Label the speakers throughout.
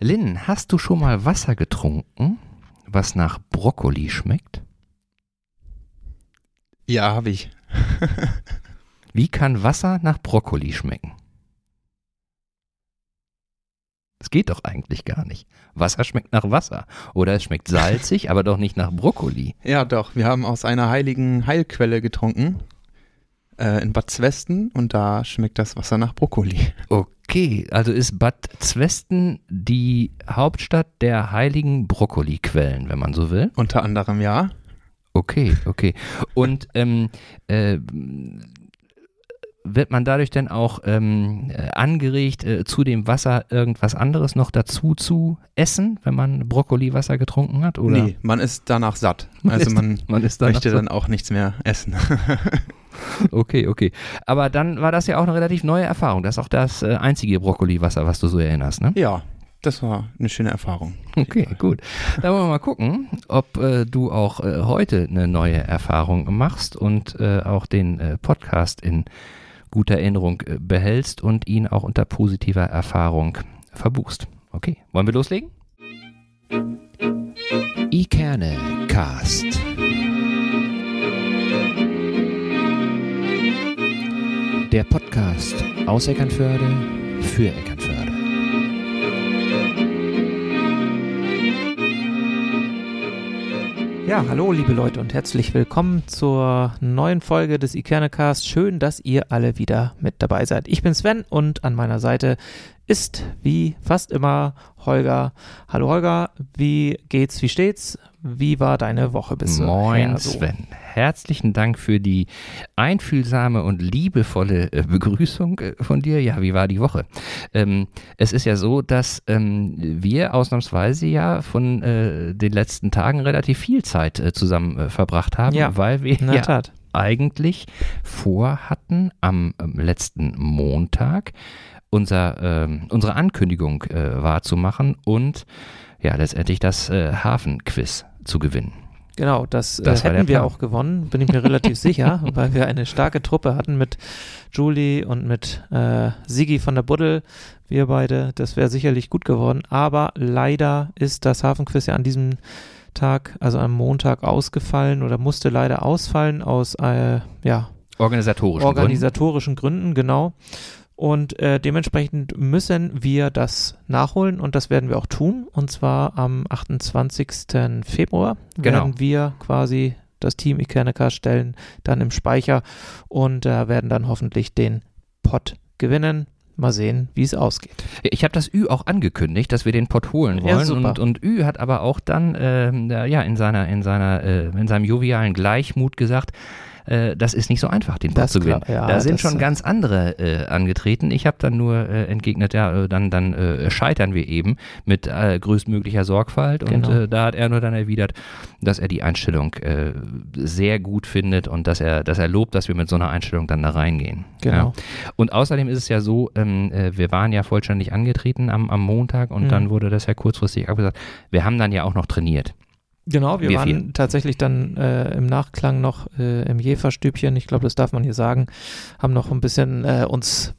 Speaker 1: Lynn, hast du schon mal Wasser getrunken, was nach Brokkoli schmeckt?
Speaker 2: Ja, habe ich.
Speaker 1: Wie kann Wasser nach Brokkoli schmecken? Das geht doch eigentlich gar nicht. Wasser schmeckt nach Wasser. Oder es schmeckt salzig, aber doch nicht nach Brokkoli.
Speaker 2: Ja, doch. Wir haben aus einer heiligen Heilquelle getrunken. Äh, in Bad Zwesten und da schmeckt das Wasser nach Brokkoli.
Speaker 1: Okay, also ist Bad Zwesten die Hauptstadt der heiligen Brokkoliquellen, wenn man so will?
Speaker 2: Unter anderem ja.
Speaker 1: Okay, okay. Und ähm, äh, wird man dadurch denn auch ähm, äh, angeregt, äh, zu dem Wasser irgendwas anderes noch dazu zu essen, wenn man Brokkoliwasser getrunken hat? Oder?
Speaker 2: Nee, man ist danach satt. Also man,
Speaker 1: man ist
Speaker 2: möchte
Speaker 1: so-
Speaker 2: dann auch nichts mehr essen.
Speaker 1: Okay, okay. Aber dann war das ja auch eine relativ neue Erfahrung. Das ist auch das äh, einzige Brokkoliwasser, was du so erinnerst, ne?
Speaker 2: ja, das war eine schöne Erfahrung.
Speaker 1: Okay, gut. Dann wollen wir mal gucken, ob äh, du auch äh, heute eine neue Erfahrung machst und äh, auch den äh, Podcast in guter Erinnerung äh, behältst und ihn auch unter positiver Erfahrung verbuchst. Okay, wollen wir loslegen? Ikerne Cast. Der Podcast aus Eckernförde für Eckernförde.
Speaker 3: Ja, hallo liebe Leute und herzlich willkommen zur neuen Folge des Ikernecast. Schön, dass ihr alle wieder mit dabei seid. Ich bin Sven und an meiner Seite ist wie fast immer Holger. Hallo Holger, wie geht's, wie steht's? Wie war deine Woche bisher?
Speaker 1: Moin
Speaker 3: so?
Speaker 1: Sven. Herzlichen Dank für die einfühlsame und liebevolle äh, Begrüßung äh, von dir. Ja, wie war die Woche? Ähm, es ist ja so, dass ähm, wir ausnahmsweise ja von äh, den letzten Tagen relativ viel Zeit äh, zusammen äh, verbracht haben,
Speaker 3: Ja,
Speaker 1: weil wir ja
Speaker 3: Tat.
Speaker 1: eigentlich vorhatten, am letzten Montag unser, ähm, unsere Ankündigung äh, wahrzumachen und ja, letztendlich das äh, Hafenquiz zu gewinnen.
Speaker 3: Genau, das,
Speaker 1: Das
Speaker 3: äh,
Speaker 1: war der
Speaker 3: hätten wir auch gewonnen, bin ich mir relativ sicher, weil wir eine starke Truppe hatten mit Julie und mit äh, Sigi von der Buddel. Wir beide, das wäre sicherlich gut geworden. Aber leider ist das Hafenquiz ja an diesem Tag, also am Montag, ausgefallen oder musste leider ausfallen aus äh, ja,
Speaker 1: Organisatorisch.
Speaker 3: organisatorischen Gründen, genau. Und äh, dementsprechend müssen wir das nachholen und das werden wir auch tun. Und zwar am 28. Februar
Speaker 1: Genau.
Speaker 3: werden wir quasi das Team Ikenica stellen, dann im Speicher und äh, werden dann hoffentlich den Pot gewinnen. Mal sehen, wie es ausgeht.
Speaker 1: Ich habe das Ü auch angekündigt, dass wir den Pott holen
Speaker 3: Ja,
Speaker 1: wollen.
Speaker 3: super.
Speaker 1: und, und Ü hat aber auch dann ähm, ja, in, seiner, in, seiner, äh, in seinem jovialen Gleichmut gesagt, äh, das ist nicht so einfach, den
Speaker 3: Das
Speaker 1: zu gewinnen.
Speaker 3: klar, ja,
Speaker 1: da sind schon ganz andere äh, angetreten. Ich habe dann nur äh, entgegnet, ja, äh, dann, dann äh, scheitern wir eben mit größtmöglicher Sorgfalt. Und
Speaker 3: Genau.
Speaker 1: äh, da hat er nur dann erwidert, dass er die Einstellung sehr gut findet und dass er, dass er lobt, dass wir mit so einer Einstellung dann da reingehen.
Speaker 3: Genau.
Speaker 1: Ja. Und außerdem ist es ja so, ähm, äh, wir waren ja vollständig angetreten am, am Montag und
Speaker 3: Mhm.
Speaker 1: dann wurde das ja kurzfristig abgesagt. Wir haben dann ja auch noch trainiert.
Speaker 3: Genau, wir,
Speaker 1: Wir
Speaker 3: waren
Speaker 1: vier.
Speaker 3: tatsächlich dann äh, im Nachklang noch äh, im Jeferstübchen, ich glaube, das darf man hier sagen, haben noch ein bisschen äh, uns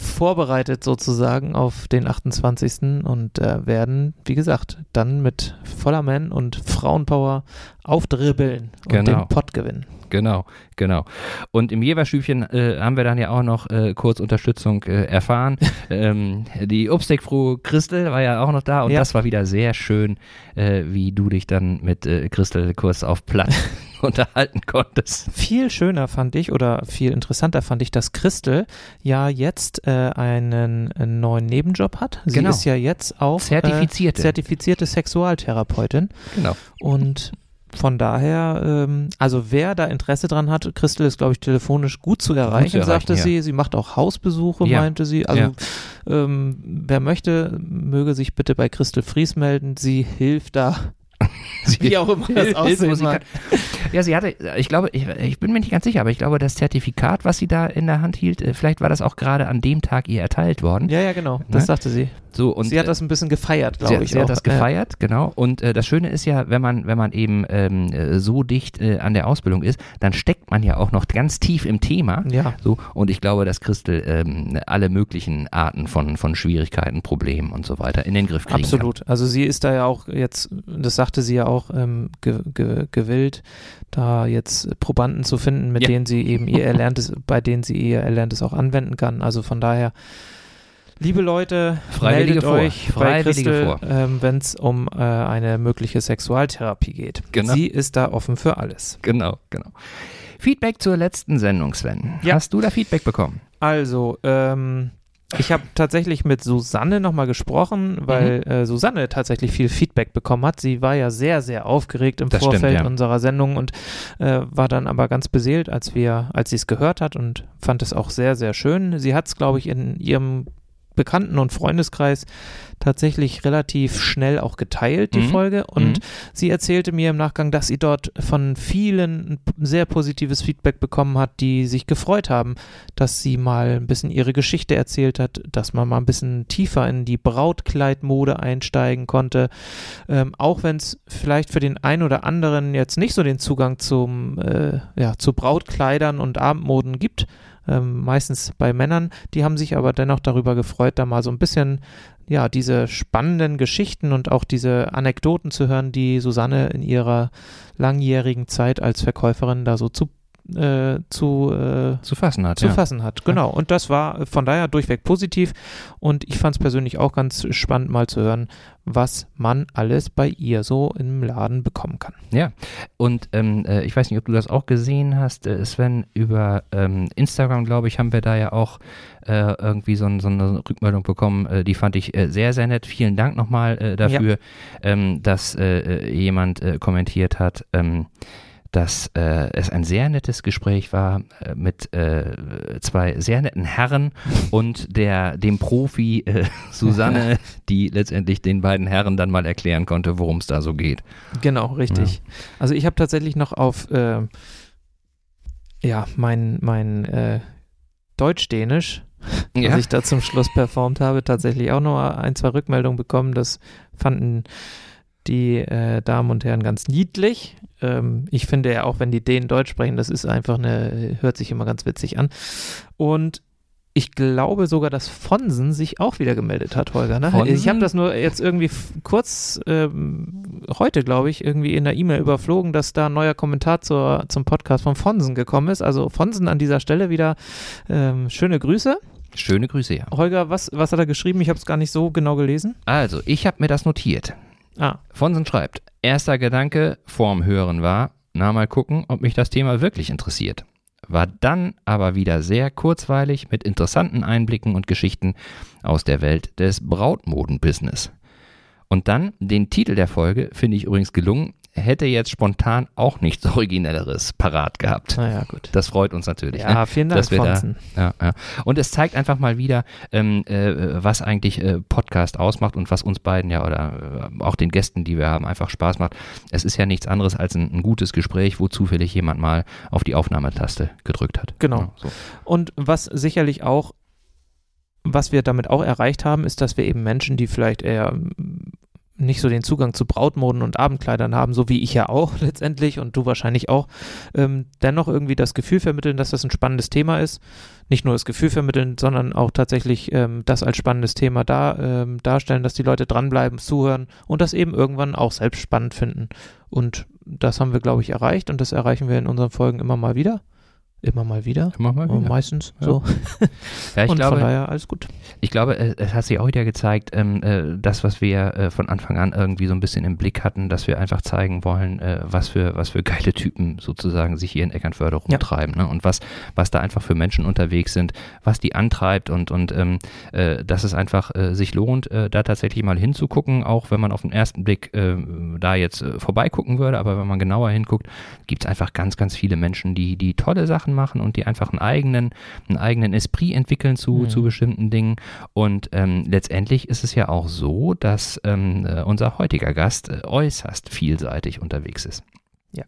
Speaker 3: vorbereitet sozusagen auf den 28. und äh, werden, wie gesagt, dann mit voller Man und Frauenpower aufdribbeln und
Speaker 1: Genau.
Speaker 3: den Pott gewinnen.
Speaker 1: Genau, genau. Und im Jeverstübchen äh, haben wir dann ja auch noch äh, kurz Unterstützung äh, erfahren. ähm, die Obstekfroh Christel war ja auch noch da und
Speaker 3: Ja.
Speaker 1: das war wieder sehr schön, äh, wie du dich dann mit äh, Christel kurz auf Platt unterhalten konntest.
Speaker 3: Viel schöner fand ich oder viel interessanter fand ich, dass Christel ja jetzt äh, einen, neuen Nebenjob hat. Sie
Speaker 1: Genau.
Speaker 3: ist ja jetzt auch
Speaker 1: Zertifizierte.
Speaker 3: Äh, zertifizierte Sexualtherapeutin.
Speaker 1: Genau.
Speaker 3: Und von daher, ähm, also wer da Interesse dran hat, Christel ist, glaube ich, telefonisch gut zu erreichen,
Speaker 1: erreichen,
Speaker 3: sagte
Speaker 1: ja.
Speaker 3: sie. Sie macht auch Hausbesuche,
Speaker 1: Ja.
Speaker 3: meinte sie. Also
Speaker 1: Ja.
Speaker 3: ähm, wer möchte, möge sich bitte bei Christel Fries melden. Sie hilft da, wie auch immer das aussehen
Speaker 1: sie
Speaker 3: mag.
Speaker 1: Ja, sie hatte, ich glaube, ich, ich, bin mir nicht ganz sicher, aber ich glaube, das Zertifikat, was sie da in der Hand hielt, äh, vielleicht war das auch gerade an dem Tag ihr erteilt worden.
Speaker 3: Ja, ja, genau. Das ne? sagte sie.
Speaker 1: So, und,
Speaker 3: sie hat das ein bisschen gefeiert, glaube ich.
Speaker 1: Sie
Speaker 3: auch.
Speaker 1: hat das gefeiert, ja. genau. Und äh, das Schöne ist ja, wenn man, wenn man eben ähm, äh, so dicht äh, an der Ausbildung ist, dann steckt man ja auch noch ganz tief im Thema.
Speaker 3: Ja.
Speaker 1: So, und ich glaube, dass Christel ähm, alle möglichen Arten von, von Schwierigkeiten, Problemen und so weiter in den Griff kriegen
Speaker 3: Absolut.
Speaker 1: Kann.
Speaker 3: Also sie ist da ja auch jetzt, das sagte sie ja auch, ähm, ge, ge, gewillt, da jetzt Probanden zu finden, mit ja. denen sie eben ihr Erlerntes, bei denen sie ihr Erlerntes auch anwenden kann. Also von daher Liebe Leute,
Speaker 1: Freiwillige
Speaker 3: meldet
Speaker 1: vor.
Speaker 3: euch bei Christel, ähm, wenn es um äh, eine mögliche Sexualtherapie geht.
Speaker 1: Genau.
Speaker 3: Sie ist da offen für alles.
Speaker 1: Genau, genau. Feedback zur letzten Sendung, Sven. Ja. Hast du da Feedback bekommen?
Speaker 3: Also, ähm, ich habe tatsächlich mit Susanne nochmal gesprochen, weil mhm. äh, Susanne tatsächlich viel Feedback bekommen hat. Sie war ja sehr, sehr aufgeregt im das Vorfeld stimmt, ja. unserer Sendung und äh, war dann aber ganz beseelt, als wir, als sie es gehört hat und fand es auch sehr, sehr schön. Sie hat es, glaube ich, in ihrem Bekannten- und Freundeskreis tatsächlich relativ schnell auch geteilt, die mhm. Folge. Und mhm. sie erzählte mir im Nachgang, dass sie dort von vielen sehr positives Feedback bekommen hat, die sich gefreut haben, dass sie mal ein bisschen ihre Geschichte erzählt hat, dass man mal ein bisschen tiefer in die Brautkleidmode einsteigen konnte. Ähm, auch wenn es vielleicht für den einen oder anderen jetzt nicht so den Zugang zum, äh, ja, zu Brautkleidern und Abendmoden gibt ähm, meistens bei Männern. Die haben sich aber dennoch darüber gefreut, da mal so ein bisschen ja, diese spannenden Geschichten und auch diese Anekdoten zu hören, die Susanne in ihrer langjährigen Zeit als Verkäuferin da so zu äh, zu, äh,
Speaker 1: zu fassen hat.
Speaker 3: Zu ja. fassen hat, genau. Und das war von daher durchweg positiv. Und ich fand es persönlich auch ganz spannend, mal zu hören, was man alles bei ihr so im Laden bekommen kann.
Speaker 1: Ja, und ähm, äh, ich weiß nicht, ob du das auch gesehen hast, äh, Sven, über ähm, Instagram, glaube ich, haben wir da ja auch äh, irgendwie so, so, eine Rückmeldung bekommen, äh, die fand ich äh, sehr, sehr nett. Vielen Dank nochmal dafür, ja. ähm, dass jemand kommentiert hat, ähm, dass äh, es ein sehr nettes Gespräch war äh, mit äh, zwei sehr netten Herren und der dem Profi äh, Susanne, die letztendlich den beiden Herren dann mal erklären konnte, worum es da so geht.
Speaker 3: Genau, richtig. Ja. Also ich habe tatsächlich noch auf äh, ja mein mein äh, Deutsch-Dänisch, ja. was ich da zum Schluss performt habe, tatsächlich auch noch ein zwei Rückmeldungen bekommen. Das fanden die Damen und Herren ganz niedlich ähm, ich finde ja auch, wenn die Dänen Deutsch sprechen, das ist einfach eine, hört sich immer ganz witzig an. Und ich glaube sogar, dass Fonsen sich auch wieder gemeldet hat, Holger. Ne? Ich habe das nur jetzt irgendwie kurz ähm, heute, glaube ich, irgendwie in der E-Mail überflogen, dass da ein neuer Kommentar zur, zum Podcast von Fonsen gekommen ist. Also Fonsen an dieser Stelle wieder ähm, schöne Grüße.
Speaker 1: Schöne Grüße, ja.
Speaker 3: Holger, was, was hat er geschrieben? Ich habe es gar nicht so genau gelesen.
Speaker 1: Also, ich habe mir das notiert.
Speaker 3: Ah.
Speaker 1: Fonsen schreibt, erster Gedanke vorm Hören war, na mal gucken, ob mich das Thema wirklich interessiert. War dann aber wieder sehr kurzweilig mit interessanten Einblicken und Geschichten aus der Welt des Brautmodenbusiness. Und dann den Titel der Folge finde ich übrigens gelungen, hätte jetzt spontan auch nichts Originelleres parat gehabt.
Speaker 3: Naja, gut.
Speaker 1: Das freut uns natürlich.
Speaker 3: Ja,
Speaker 1: ne?
Speaker 3: vielen Dank,
Speaker 1: dass wir da, ja, ja. Und es zeigt einfach mal wieder, ähm, äh, was eigentlich äh, Podcast ausmacht und was uns beiden ja oder äh, auch den Gästen, die wir haben, einfach Spaß macht. Es ist ja nichts anderes als ein, ein gutes Gespräch, wo zufällig jemand mal auf die Aufnahmetaste gedrückt hat.
Speaker 3: Genau. Ja, so. Und was sicherlich auch was wir damit auch erreicht haben, ist, dass wir eben Menschen, die vielleicht eher nicht so den Zugang zu Brautmoden und Abendkleidern haben, so wie ich ja auch letztendlich und du wahrscheinlich auch, ähm, dennoch irgendwie das Gefühl vermitteln, dass das ein spannendes Thema ist. Nicht nur das Gefühl vermitteln, sondern auch tatsächlich ähm, das als spannendes Thema da, ähm, darstellen, dass die Leute dranbleiben, zuhören und das eben irgendwann auch selbst spannend finden. Und das haben wir, glaube ich, erreicht und das erreichen wir in unseren Folgen immer mal wieder. Immer mal wieder.
Speaker 1: Immer mal wieder.
Speaker 3: Meistens
Speaker 1: ja.
Speaker 3: so.
Speaker 1: Ja, ich
Speaker 3: und
Speaker 1: glaube,
Speaker 3: von daher alles gut.
Speaker 1: Ich glaube, es hat sich auch wieder gezeigt, ähm, äh, das, was wir äh, von Anfang an irgendwie so ein bisschen im Blick hatten, dass wir einfach zeigen wollen, äh, was für was für geile Typen sozusagen sich hier in Eckernförde rumtreiben ja. ne? und was was da einfach für Menschen unterwegs sind, was die antreibt und und ähm, äh, dass es einfach äh, sich lohnt, äh, da tatsächlich mal hinzugucken, auch wenn man auf den ersten Blick da jetzt vorbeigucken würde, aber wenn man genauer hinguckt, gibt es einfach ganz ganz viele Menschen, die die tolle Sachen Sachen machen und die einfach einen eigenen, einen eigenen Esprit entwickeln zu, mhm. zu bestimmten Dingen. Und ähm, letztendlich ist es ja auch so, dass ähm, äh, unser heutiger Gast äh, äußerst vielseitig unterwegs ist.
Speaker 3: Ja.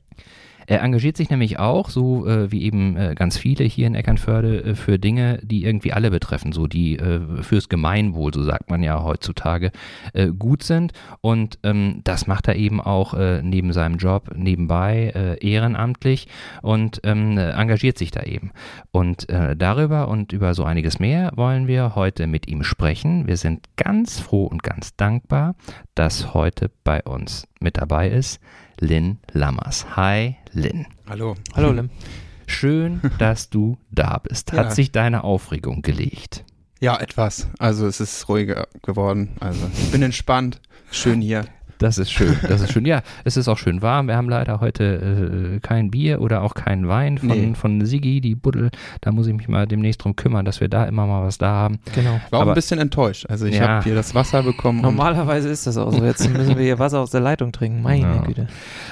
Speaker 1: Er engagiert sich nämlich auch, so äh, wie eben äh, ganz viele hier in Eckernförde, äh, für Dinge, die irgendwie alle betreffen, so die äh, fürs Gemeinwohl, so sagt man ja heutzutage, äh, gut sind. Und ähm, das macht er eben auch äh, neben seinem Job nebenbei ehrenamtlich und ähm, engagiert sich da eben. Und darüber und über so einiges mehr wollen wir heute mit ihm sprechen. Wir sind ganz froh und ganz dankbar, dass heute bei uns mit dabei ist Lynn Lammers. Hi, Lynn.
Speaker 2: Hallo.
Speaker 3: Hallo Lim.
Speaker 1: Schön, dass du da bist. Hat
Speaker 2: Ja.
Speaker 1: sich deine Aufregung gelegt?
Speaker 2: Ja, etwas. Also es ist ruhiger geworden. Also ich bin entspannt. Schön hier.
Speaker 1: Das ist schön, das ist schön. Ja, es ist auch schön warm. Wir haben leider heute äh, kein Bier oder auch keinen Wein von,
Speaker 2: Nee.
Speaker 1: von Sigi, die Buddel. Da muss ich mich mal demnächst drum kümmern, dass wir da immer mal was da haben.
Speaker 3: Genau.
Speaker 2: War auch
Speaker 1: Aber-
Speaker 2: ein bisschen enttäuscht. Also ich
Speaker 1: Ja.
Speaker 2: habe hier das Wasser bekommen.
Speaker 3: Normalerweise ist das auch so. Jetzt müssen wir hier Wasser aus der Leitung trinken. Meine
Speaker 1: Ja.
Speaker 3: Güte.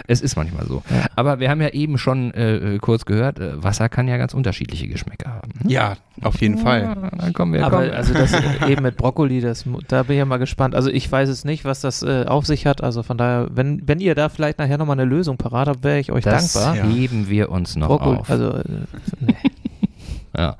Speaker 1: Es ist manchmal so.
Speaker 3: Ja.
Speaker 1: Aber wir haben ja eben schon äh, kurz gehört, äh, Wasser kann ja ganz unterschiedliche Geschmäcker haben. hm?
Speaker 2: Ja, auf jeden Fall.
Speaker 1: Ja, dann kommen wir.
Speaker 3: Aber
Speaker 1: kommen.
Speaker 3: also das eben mit Brokkoli, das, da bin ich ja mal gespannt. Also ich weiß es nicht, was das äh, auf sich hat. Also von daher, wenn, wenn ihr da vielleicht nachher nochmal eine Lösung parat habt, wäre ich euch
Speaker 1: das
Speaker 3: dankbar.
Speaker 2: Ja.
Speaker 1: heben wir uns noch
Speaker 3: Brokkoli,
Speaker 1: auf.
Speaker 3: also äh, nee.
Speaker 1: Ja.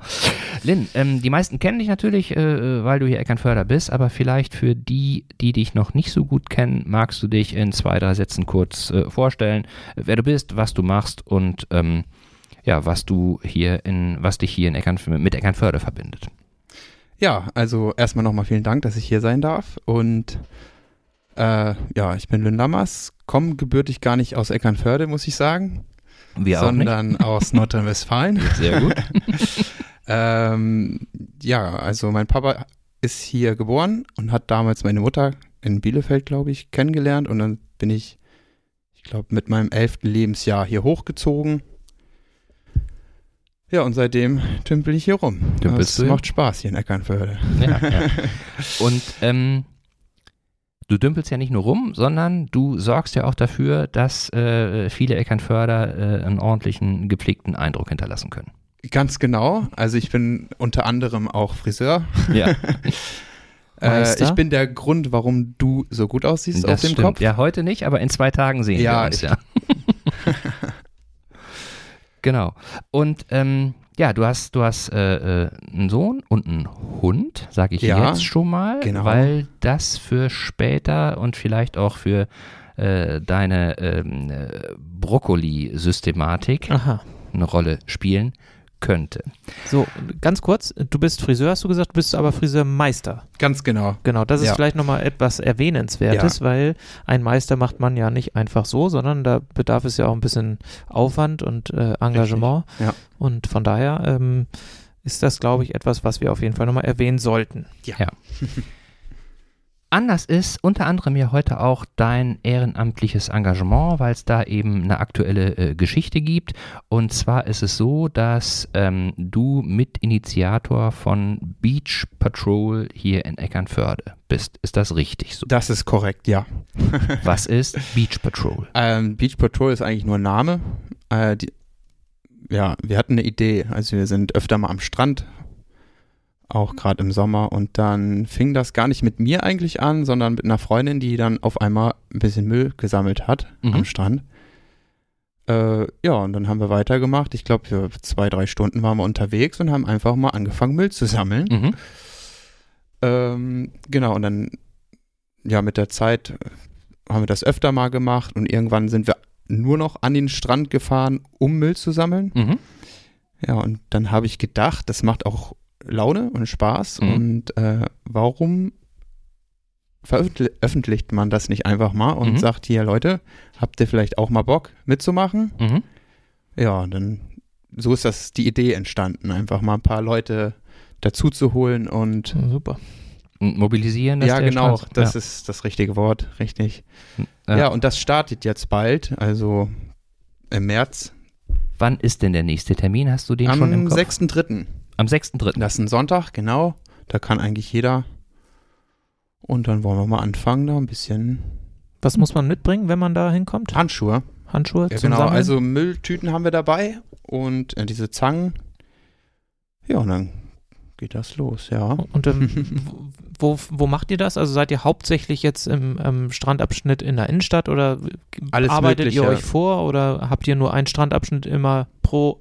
Speaker 1: Lynn, ähm, die meisten kennen dich natürlich, äh, weil du hier Eckernförder bist, aber vielleicht für die, die dich noch nicht so gut kennen, magst du dich in zwei, drei Sätzen kurz äh, vorstellen, äh, wer du bist, was du machst und ähm, ja, was du hier in, was dich hier in Eckernf mit Eckernförde verbindet.
Speaker 2: Ja, also erstmal nochmal vielen Dank, dass ich hier sein darf. Und äh, ja, ich bin Lynn Lammers, komme gebürtig gar nicht aus Eckernförde, muss ich sagen,
Speaker 1: Wir
Speaker 2: sondern aus Nordrhein-Westfalen.
Speaker 1: Sehr gut.
Speaker 2: Ähm, ja, also mein Papa ist hier geboren und hat damals meine Mutter in Bielefeld, glaube ich, kennengelernt. Und dann bin ich, ich glaube, mit meinem elften Lebensjahr hier hochgezogen. Ja, und seitdem tümpel ich hier rum.
Speaker 1: Dümpelst
Speaker 2: Es
Speaker 1: du
Speaker 2: macht Spaß hier in Eckernförde.
Speaker 1: Ja, ja. Und ähm, du dümpelst ja nicht nur rum, sondern du sorgst ja auch dafür, dass äh, viele Eckernförder äh, einen ordentlichen, gepflegten Eindruck hinterlassen können.
Speaker 2: Ganz genau. Also ich bin unter anderem auch Friseur.
Speaker 1: Ja,
Speaker 2: Äh, ich bin der Grund, warum du so gut aussiehst auf
Speaker 1: das
Speaker 2: dem
Speaker 1: stimmt.
Speaker 2: Kopf.
Speaker 1: Ja, heute nicht, aber in zwei Tagen sehen
Speaker 2: Ja,
Speaker 1: wir uns, ja. genau. Und ähm, ja, du hast, du hast äh, äh, einen Sohn und einen Hund, sage ich
Speaker 2: Ja,
Speaker 1: jetzt schon mal,
Speaker 2: genau.
Speaker 1: weil das für später und vielleicht auch für äh, deine ähm, äh, Brokkoli-Systematik eine Rolle spielen könnte.
Speaker 3: So, ganz kurz, du bist Friseur, hast du gesagt, du bist aber Friseurmeister.
Speaker 2: Ganz genau.
Speaker 3: Genau, das ist
Speaker 2: Ja.
Speaker 3: vielleicht nochmal etwas Erwähnenswertes, weil ein Meister macht man ja nicht einfach so, sondern da bedarf es ja auch ein bisschen Aufwand und äh, Engagement.
Speaker 2: Richtig, ja.
Speaker 3: Und von daher ähm, ist das, glaube ich, etwas, was wir auf jeden Fall nochmal erwähnen sollten.
Speaker 1: Anders ist unter anderem ja heute auch dein ehrenamtliches Engagement, weil es da eben eine aktuelle äh, Geschichte gibt. Und zwar ist es so, dass ähm, du Mitinitiator von Beach Patrol hier in Eckernförde bist. Ist das richtig so?
Speaker 2: Das ist korrekt, ja.
Speaker 1: Was ist Beach Patrol?
Speaker 2: Ähm, Beach Patrol ist eigentlich nur ein Name. Äh, die, ja, wir hatten eine Idee. Also wir sind öfter mal am Strand, auch gerade im Sommer. Und dann fing das gar nicht mit mir eigentlich an, sondern mit einer Freundin, die dann auf einmal ein bisschen Müll gesammelt hat
Speaker 1: Mhm.
Speaker 2: am Strand. Äh, ja, und dann haben wir weitergemacht. Ich glaube, für zwei, drei Stunden waren wir unterwegs und haben einfach mal angefangen, Müll zu sammeln.
Speaker 1: Mhm.
Speaker 2: Ähm, genau, und dann, ja, mit der Zeit haben wir das öfter mal gemacht und irgendwann sind wir nur noch an den Strand gefahren, um Müll zu sammeln.
Speaker 1: Mhm.
Speaker 2: Ja, und dann habe ich gedacht, das macht auch Laune und Spaß
Speaker 1: Mhm.
Speaker 2: und äh, warum veröffentlicht man das nicht einfach mal und
Speaker 1: Mhm.
Speaker 2: sagt hier, Leute, habt ihr vielleicht auch mal Bock mitzumachen?
Speaker 1: Mhm.
Speaker 2: Ja, dann, so ist das die Idee entstanden, einfach mal ein paar Leute dazu zu holen und
Speaker 3: Super.
Speaker 1: Und Mobilisieren,
Speaker 2: ja, genau,
Speaker 1: Strand-
Speaker 2: das ist das richtige Wort, richtig.
Speaker 1: Ja.
Speaker 2: Ja. und das startet jetzt bald, also im März,
Speaker 1: Wann ist denn der nächste Termin? Hast du den schon im
Speaker 2: am
Speaker 1: Kopf?
Speaker 2: 6.3.
Speaker 1: Am 6.3.
Speaker 2: Das ist ein Sonntag, genau, da kann eigentlich jeder. Und dann wollen wir mal anfangen, da ein bisschen
Speaker 3: Was muss man mitbringen, wenn man da hinkommt?
Speaker 2: Handschuhe.
Speaker 3: Handschuhe
Speaker 2: Ja,
Speaker 3: zum
Speaker 2: genau,
Speaker 3: Sammeln?
Speaker 2: also Mülltüten haben wir dabei und äh, diese Zangen. Ja, und dann geht das los, ja.
Speaker 3: Und ähm, wo, wo macht ihr das? Also seid ihr hauptsächlich jetzt im ähm, Strandabschnitt in der Innenstadt oder
Speaker 2: Alles
Speaker 3: arbeitet
Speaker 2: Mögliche.
Speaker 3: ihr euch vor oder habt ihr nur einen Strandabschnitt immer pro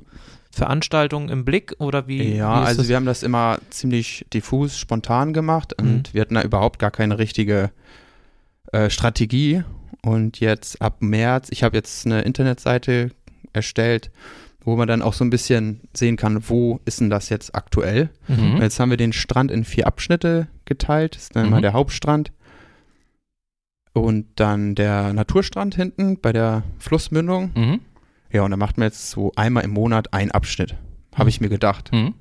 Speaker 3: Veranstaltung im Blick oder wie?
Speaker 2: Ja,
Speaker 3: wie
Speaker 2: also
Speaker 3: das?
Speaker 2: wir haben das immer ziemlich diffus, spontan gemacht und
Speaker 3: Mhm.
Speaker 2: wir hatten da überhaupt gar keine richtige äh, Strategie. Und jetzt ab März, ich habe jetzt eine Internetseite erstellt, wo man dann auch so ein bisschen sehen kann, wo ist denn das jetzt aktuell.
Speaker 3: Mhm.
Speaker 2: Jetzt haben wir den Strand in vier Abschnitte geteilt. Das ist dann
Speaker 1: Mhm.
Speaker 2: mal der Hauptstrand. Und dann der Naturstrand hinten bei der Flussmündung.
Speaker 1: Mhm.
Speaker 2: Ja, und da macht man jetzt so einmal im Monat einen Abschnitt. Habe ich mir gedacht.
Speaker 1: Mhm.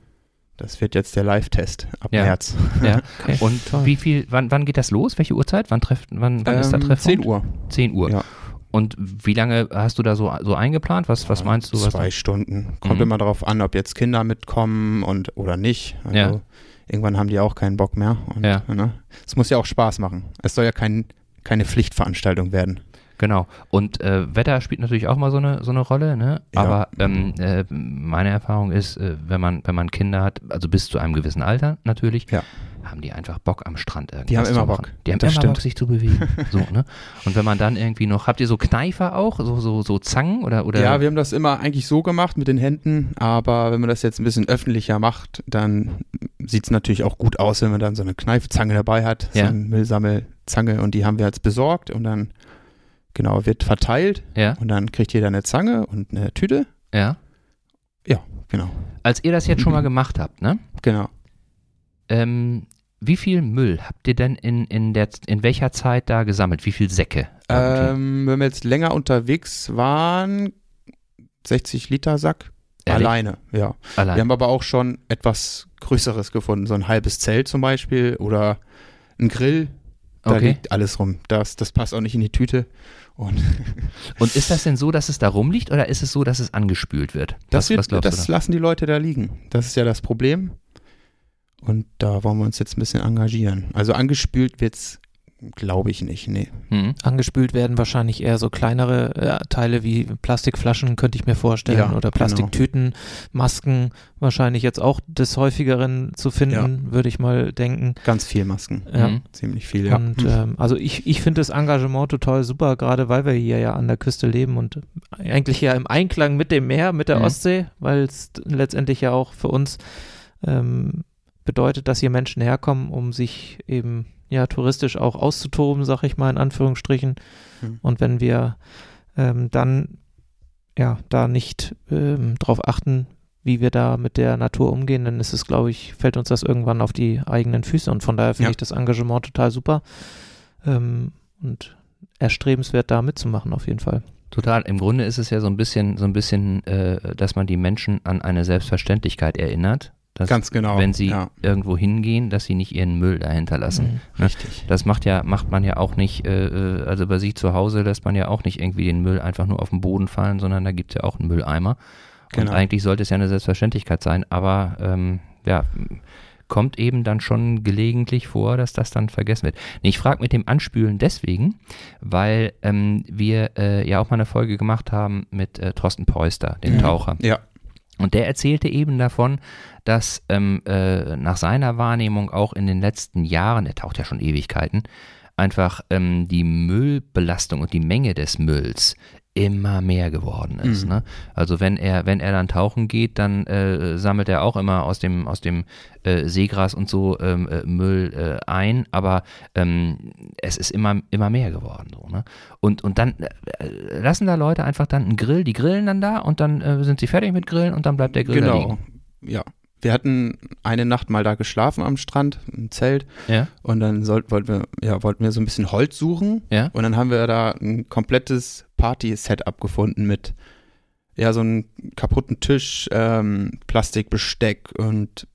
Speaker 2: Das wird jetzt der Live-Test ab
Speaker 1: Ja.
Speaker 2: März.
Speaker 1: Ja.
Speaker 3: Okay.
Speaker 1: Und
Speaker 3: Toll.
Speaker 1: wie viel, wann, wann geht das los? Welche Uhrzeit? Wann, trefft, wann, wann ist der
Speaker 2: Ähm,
Speaker 1: Treffpunkt?
Speaker 2: 10 Uhr.
Speaker 1: 10 Uhr.
Speaker 2: Ja.
Speaker 1: Und wie lange hast du da so, so eingeplant? Was, was meinst du? Was
Speaker 2: Zwei Stunden. Kommt
Speaker 1: Mhm.
Speaker 2: immer darauf an, ob jetzt Kinder mitkommen und oder nicht. Also
Speaker 1: Ja.
Speaker 2: Irgendwann haben die auch keinen Bock mehr. Und,
Speaker 1: Ja.
Speaker 2: Ne? Es muss ja auch Spaß machen. Es soll ja kein, keine Pflichtveranstaltung werden.
Speaker 1: Genau. Und äh, Wetter spielt natürlich auch mal so eine, so eine Rolle, ne?
Speaker 2: Ja.
Speaker 1: Aber ähm, äh, meine Erfahrung ist, äh, wenn man, wenn man Kinder hat, also bis zu einem gewissen Alter natürlich,
Speaker 2: Ja.
Speaker 1: haben die einfach Bock am Strand irgendwas
Speaker 2: Die haben immer. Bock.
Speaker 1: Die haben
Speaker 2: Das
Speaker 1: immer
Speaker 2: stimmt.
Speaker 1: Bock, sich zu bewegen. so, ne? Und wenn man dann irgendwie noch, habt ihr so Kneifer auch? So, so, so Zangen oder, oder?
Speaker 2: Ja, wir haben das immer eigentlich so gemacht mit den Händen, aber wenn man das jetzt ein bisschen öffentlicher macht, dann sieht es natürlich auch gut aus, wenn man dann so eine Kneifzange dabei hat,
Speaker 1: Ja.
Speaker 2: so eine Müllsammelzange und die haben wir jetzt besorgt und dann genau wird verteilt
Speaker 1: ja,
Speaker 2: und dann kriegt jeder eine Zange und eine Tüte.
Speaker 1: ja.
Speaker 2: Genau,
Speaker 1: Als ihr das jetzt schon mal gemacht habt, ne?
Speaker 2: genau.
Speaker 1: Ähm, wie viel Müll habt ihr denn in, in, der, in welcher Zeit da gesammelt? Wie viel Säcke?
Speaker 2: Ähm, wenn wir jetzt länger unterwegs waren, 60 Liter Sack
Speaker 1: Ehrlich?
Speaker 2: alleine, ja.
Speaker 1: Allein.
Speaker 2: Wir haben aber auch schon etwas Größeres gefunden, so ein halbes Zelt zum Beispiel oder ein Grill. Da
Speaker 1: Okay.
Speaker 2: liegt alles rum. Das, das passt auch nicht in die Tüte. Und
Speaker 1: Und ist das denn so, dass es da rumliegt oder ist es so, dass es angespült wird?
Speaker 2: das,
Speaker 1: was,
Speaker 2: wird,
Speaker 1: was
Speaker 2: das lassen die Leute da liegen. Das ist ja das Problem. Und da wollen wir uns jetzt ein bisschen engagieren. Also angespült wird's, glaube ich nicht. Nee.
Speaker 1: Hm.
Speaker 3: Angespült werden wahrscheinlich eher so kleinere äh, Teile wie Plastikflaschen, könnte ich mir vorstellen,
Speaker 2: Ja,
Speaker 3: oder
Speaker 2: genau.
Speaker 3: Plastiktüten, Masken, wahrscheinlich jetzt auch des häufigeren zu finden, würde ich mal denken.
Speaker 2: Ganz viel Masken.
Speaker 3: Ja.
Speaker 1: Mhm.
Speaker 2: Ziemlich viel, ja.
Speaker 3: Und
Speaker 2: Hm.
Speaker 3: ähm, also ich, ich finde das Engagement total super, gerade weil wir hier ja an der Küste leben und eigentlich ja im Einklang mit dem Meer, mit der
Speaker 1: Mhm.
Speaker 3: Ostsee, weil es letztendlich ja auch für uns ähm, bedeutet, dass hier Menschen herkommen, um sich eben ja touristisch auch auszutoben, sag ich mal in Anführungsstrichen.
Speaker 2: Mhm.
Speaker 3: Und wenn wir ähm, dann ja da nicht ähm, drauf achten, wie wir da mit der Natur umgehen, dann ist es, glaube ich, fällt uns das irgendwann auf die eigenen Füße. Und von daher finde
Speaker 2: Ja.
Speaker 3: ich das Engagement total super ähm, und erstrebenswert, da mitzumachen auf jeden Fall.
Speaker 1: Total. Im Grunde ist es ja so ein bisschen, so ein bisschen, äh, dass man die Menschen an eine Selbstverständlichkeit erinnert, dass
Speaker 2: Ganz genau.
Speaker 1: wenn sie
Speaker 2: ja.
Speaker 1: irgendwo hingehen, dass sie nicht ihren Müll dahinter lassen.
Speaker 3: Mhm.
Speaker 2: Richtig.
Speaker 1: Das macht ja, macht man ja auch nicht, äh, äh, also bei sich zu Hause lässt man ja auch nicht irgendwie den Müll einfach nur auf den Boden fallen, sondern da gibt es ja auch einen Mülleimer.
Speaker 2: Genau.
Speaker 1: Und eigentlich sollte es ja eine Selbstverständlichkeit sein, aber ähm, ja, kommt eben dann schon gelegentlich vor, dass das dann vergessen wird. Ich frage mit dem Anspülen deswegen, weil ähm, wir äh, ja auch mal eine Folge gemacht haben mit äh, Thorsten Peuster, dem
Speaker 2: Mhm.
Speaker 1: Taucher.
Speaker 2: Ja.
Speaker 1: Und der erzählte eben davon, dass ähm, äh, nach seiner Wahrnehmung auch in den letzten Jahren, der taucht ja schon Ewigkeiten, einfach ähm, die Müllbelastung und die Menge des Mülls immer mehr geworden ist.
Speaker 2: Mhm.
Speaker 1: Ne? Also wenn er, wenn er dann tauchen geht, dann äh, sammelt er auch immer aus dem, aus dem äh, Seegras und so ähm, äh, Müll äh, ein, aber ähm, es ist immer, immer mehr geworden. So, ne? Und, und dann äh, lassen da Leute einfach dann einen Grill, die grillen dann da und dann äh, sind sie fertig mit Grillen und dann bleibt der Grill
Speaker 2: Genau.
Speaker 1: liegen.
Speaker 2: Ja. Wir hatten eine Nacht mal da geschlafen am Strand, im Zelt.
Speaker 1: Ja,
Speaker 2: Und dann sollten, wollten, wir, ja, wollten wir so ein bisschen Holz suchen.
Speaker 1: ja.
Speaker 2: Und dann haben wir da ein komplettes Party-Setup gefunden mit ja, so einem kaputten Tisch, ähm, Plastikbesteck und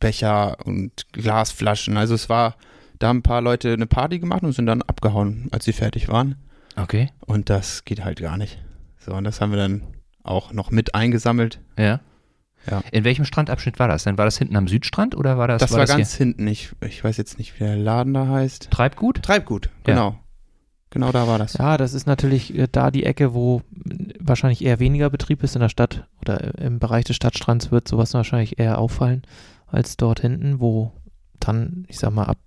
Speaker 2: Becher und Glasflaschen. Also es war, da haben ein paar Leute eine Party gemacht und sind dann abgehauen, als sie fertig waren.
Speaker 1: Okay.
Speaker 2: Und das geht halt gar nicht. So, und das haben wir dann auch noch mit eingesammelt.
Speaker 1: Ja.
Speaker 2: Ja.
Speaker 1: In welchem Strandabschnitt war das denn? War das hinten am Südstrand oder war das,
Speaker 2: Das, war,
Speaker 1: das
Speaker 2: ganz hinten. Ich, ich weiß jetzt nicht, wie der Laden da heißt.
Speaker 1: hier? Treibgut?
Speaker 2: Treibgut,
Speaker 1: Ja.
Speaker 2: Genau. Genau da war das.
Speaker 3: Ja, das ist natürlich äh, da die Ecke, wo wahrscheinlich eher weniger Betrieb ist in der Stadt oder äh, im Bereich des Stadtstrands wird sowas wahrscheinlich eher auffallen. als dort hinten, wo dann, ich sag mal, ab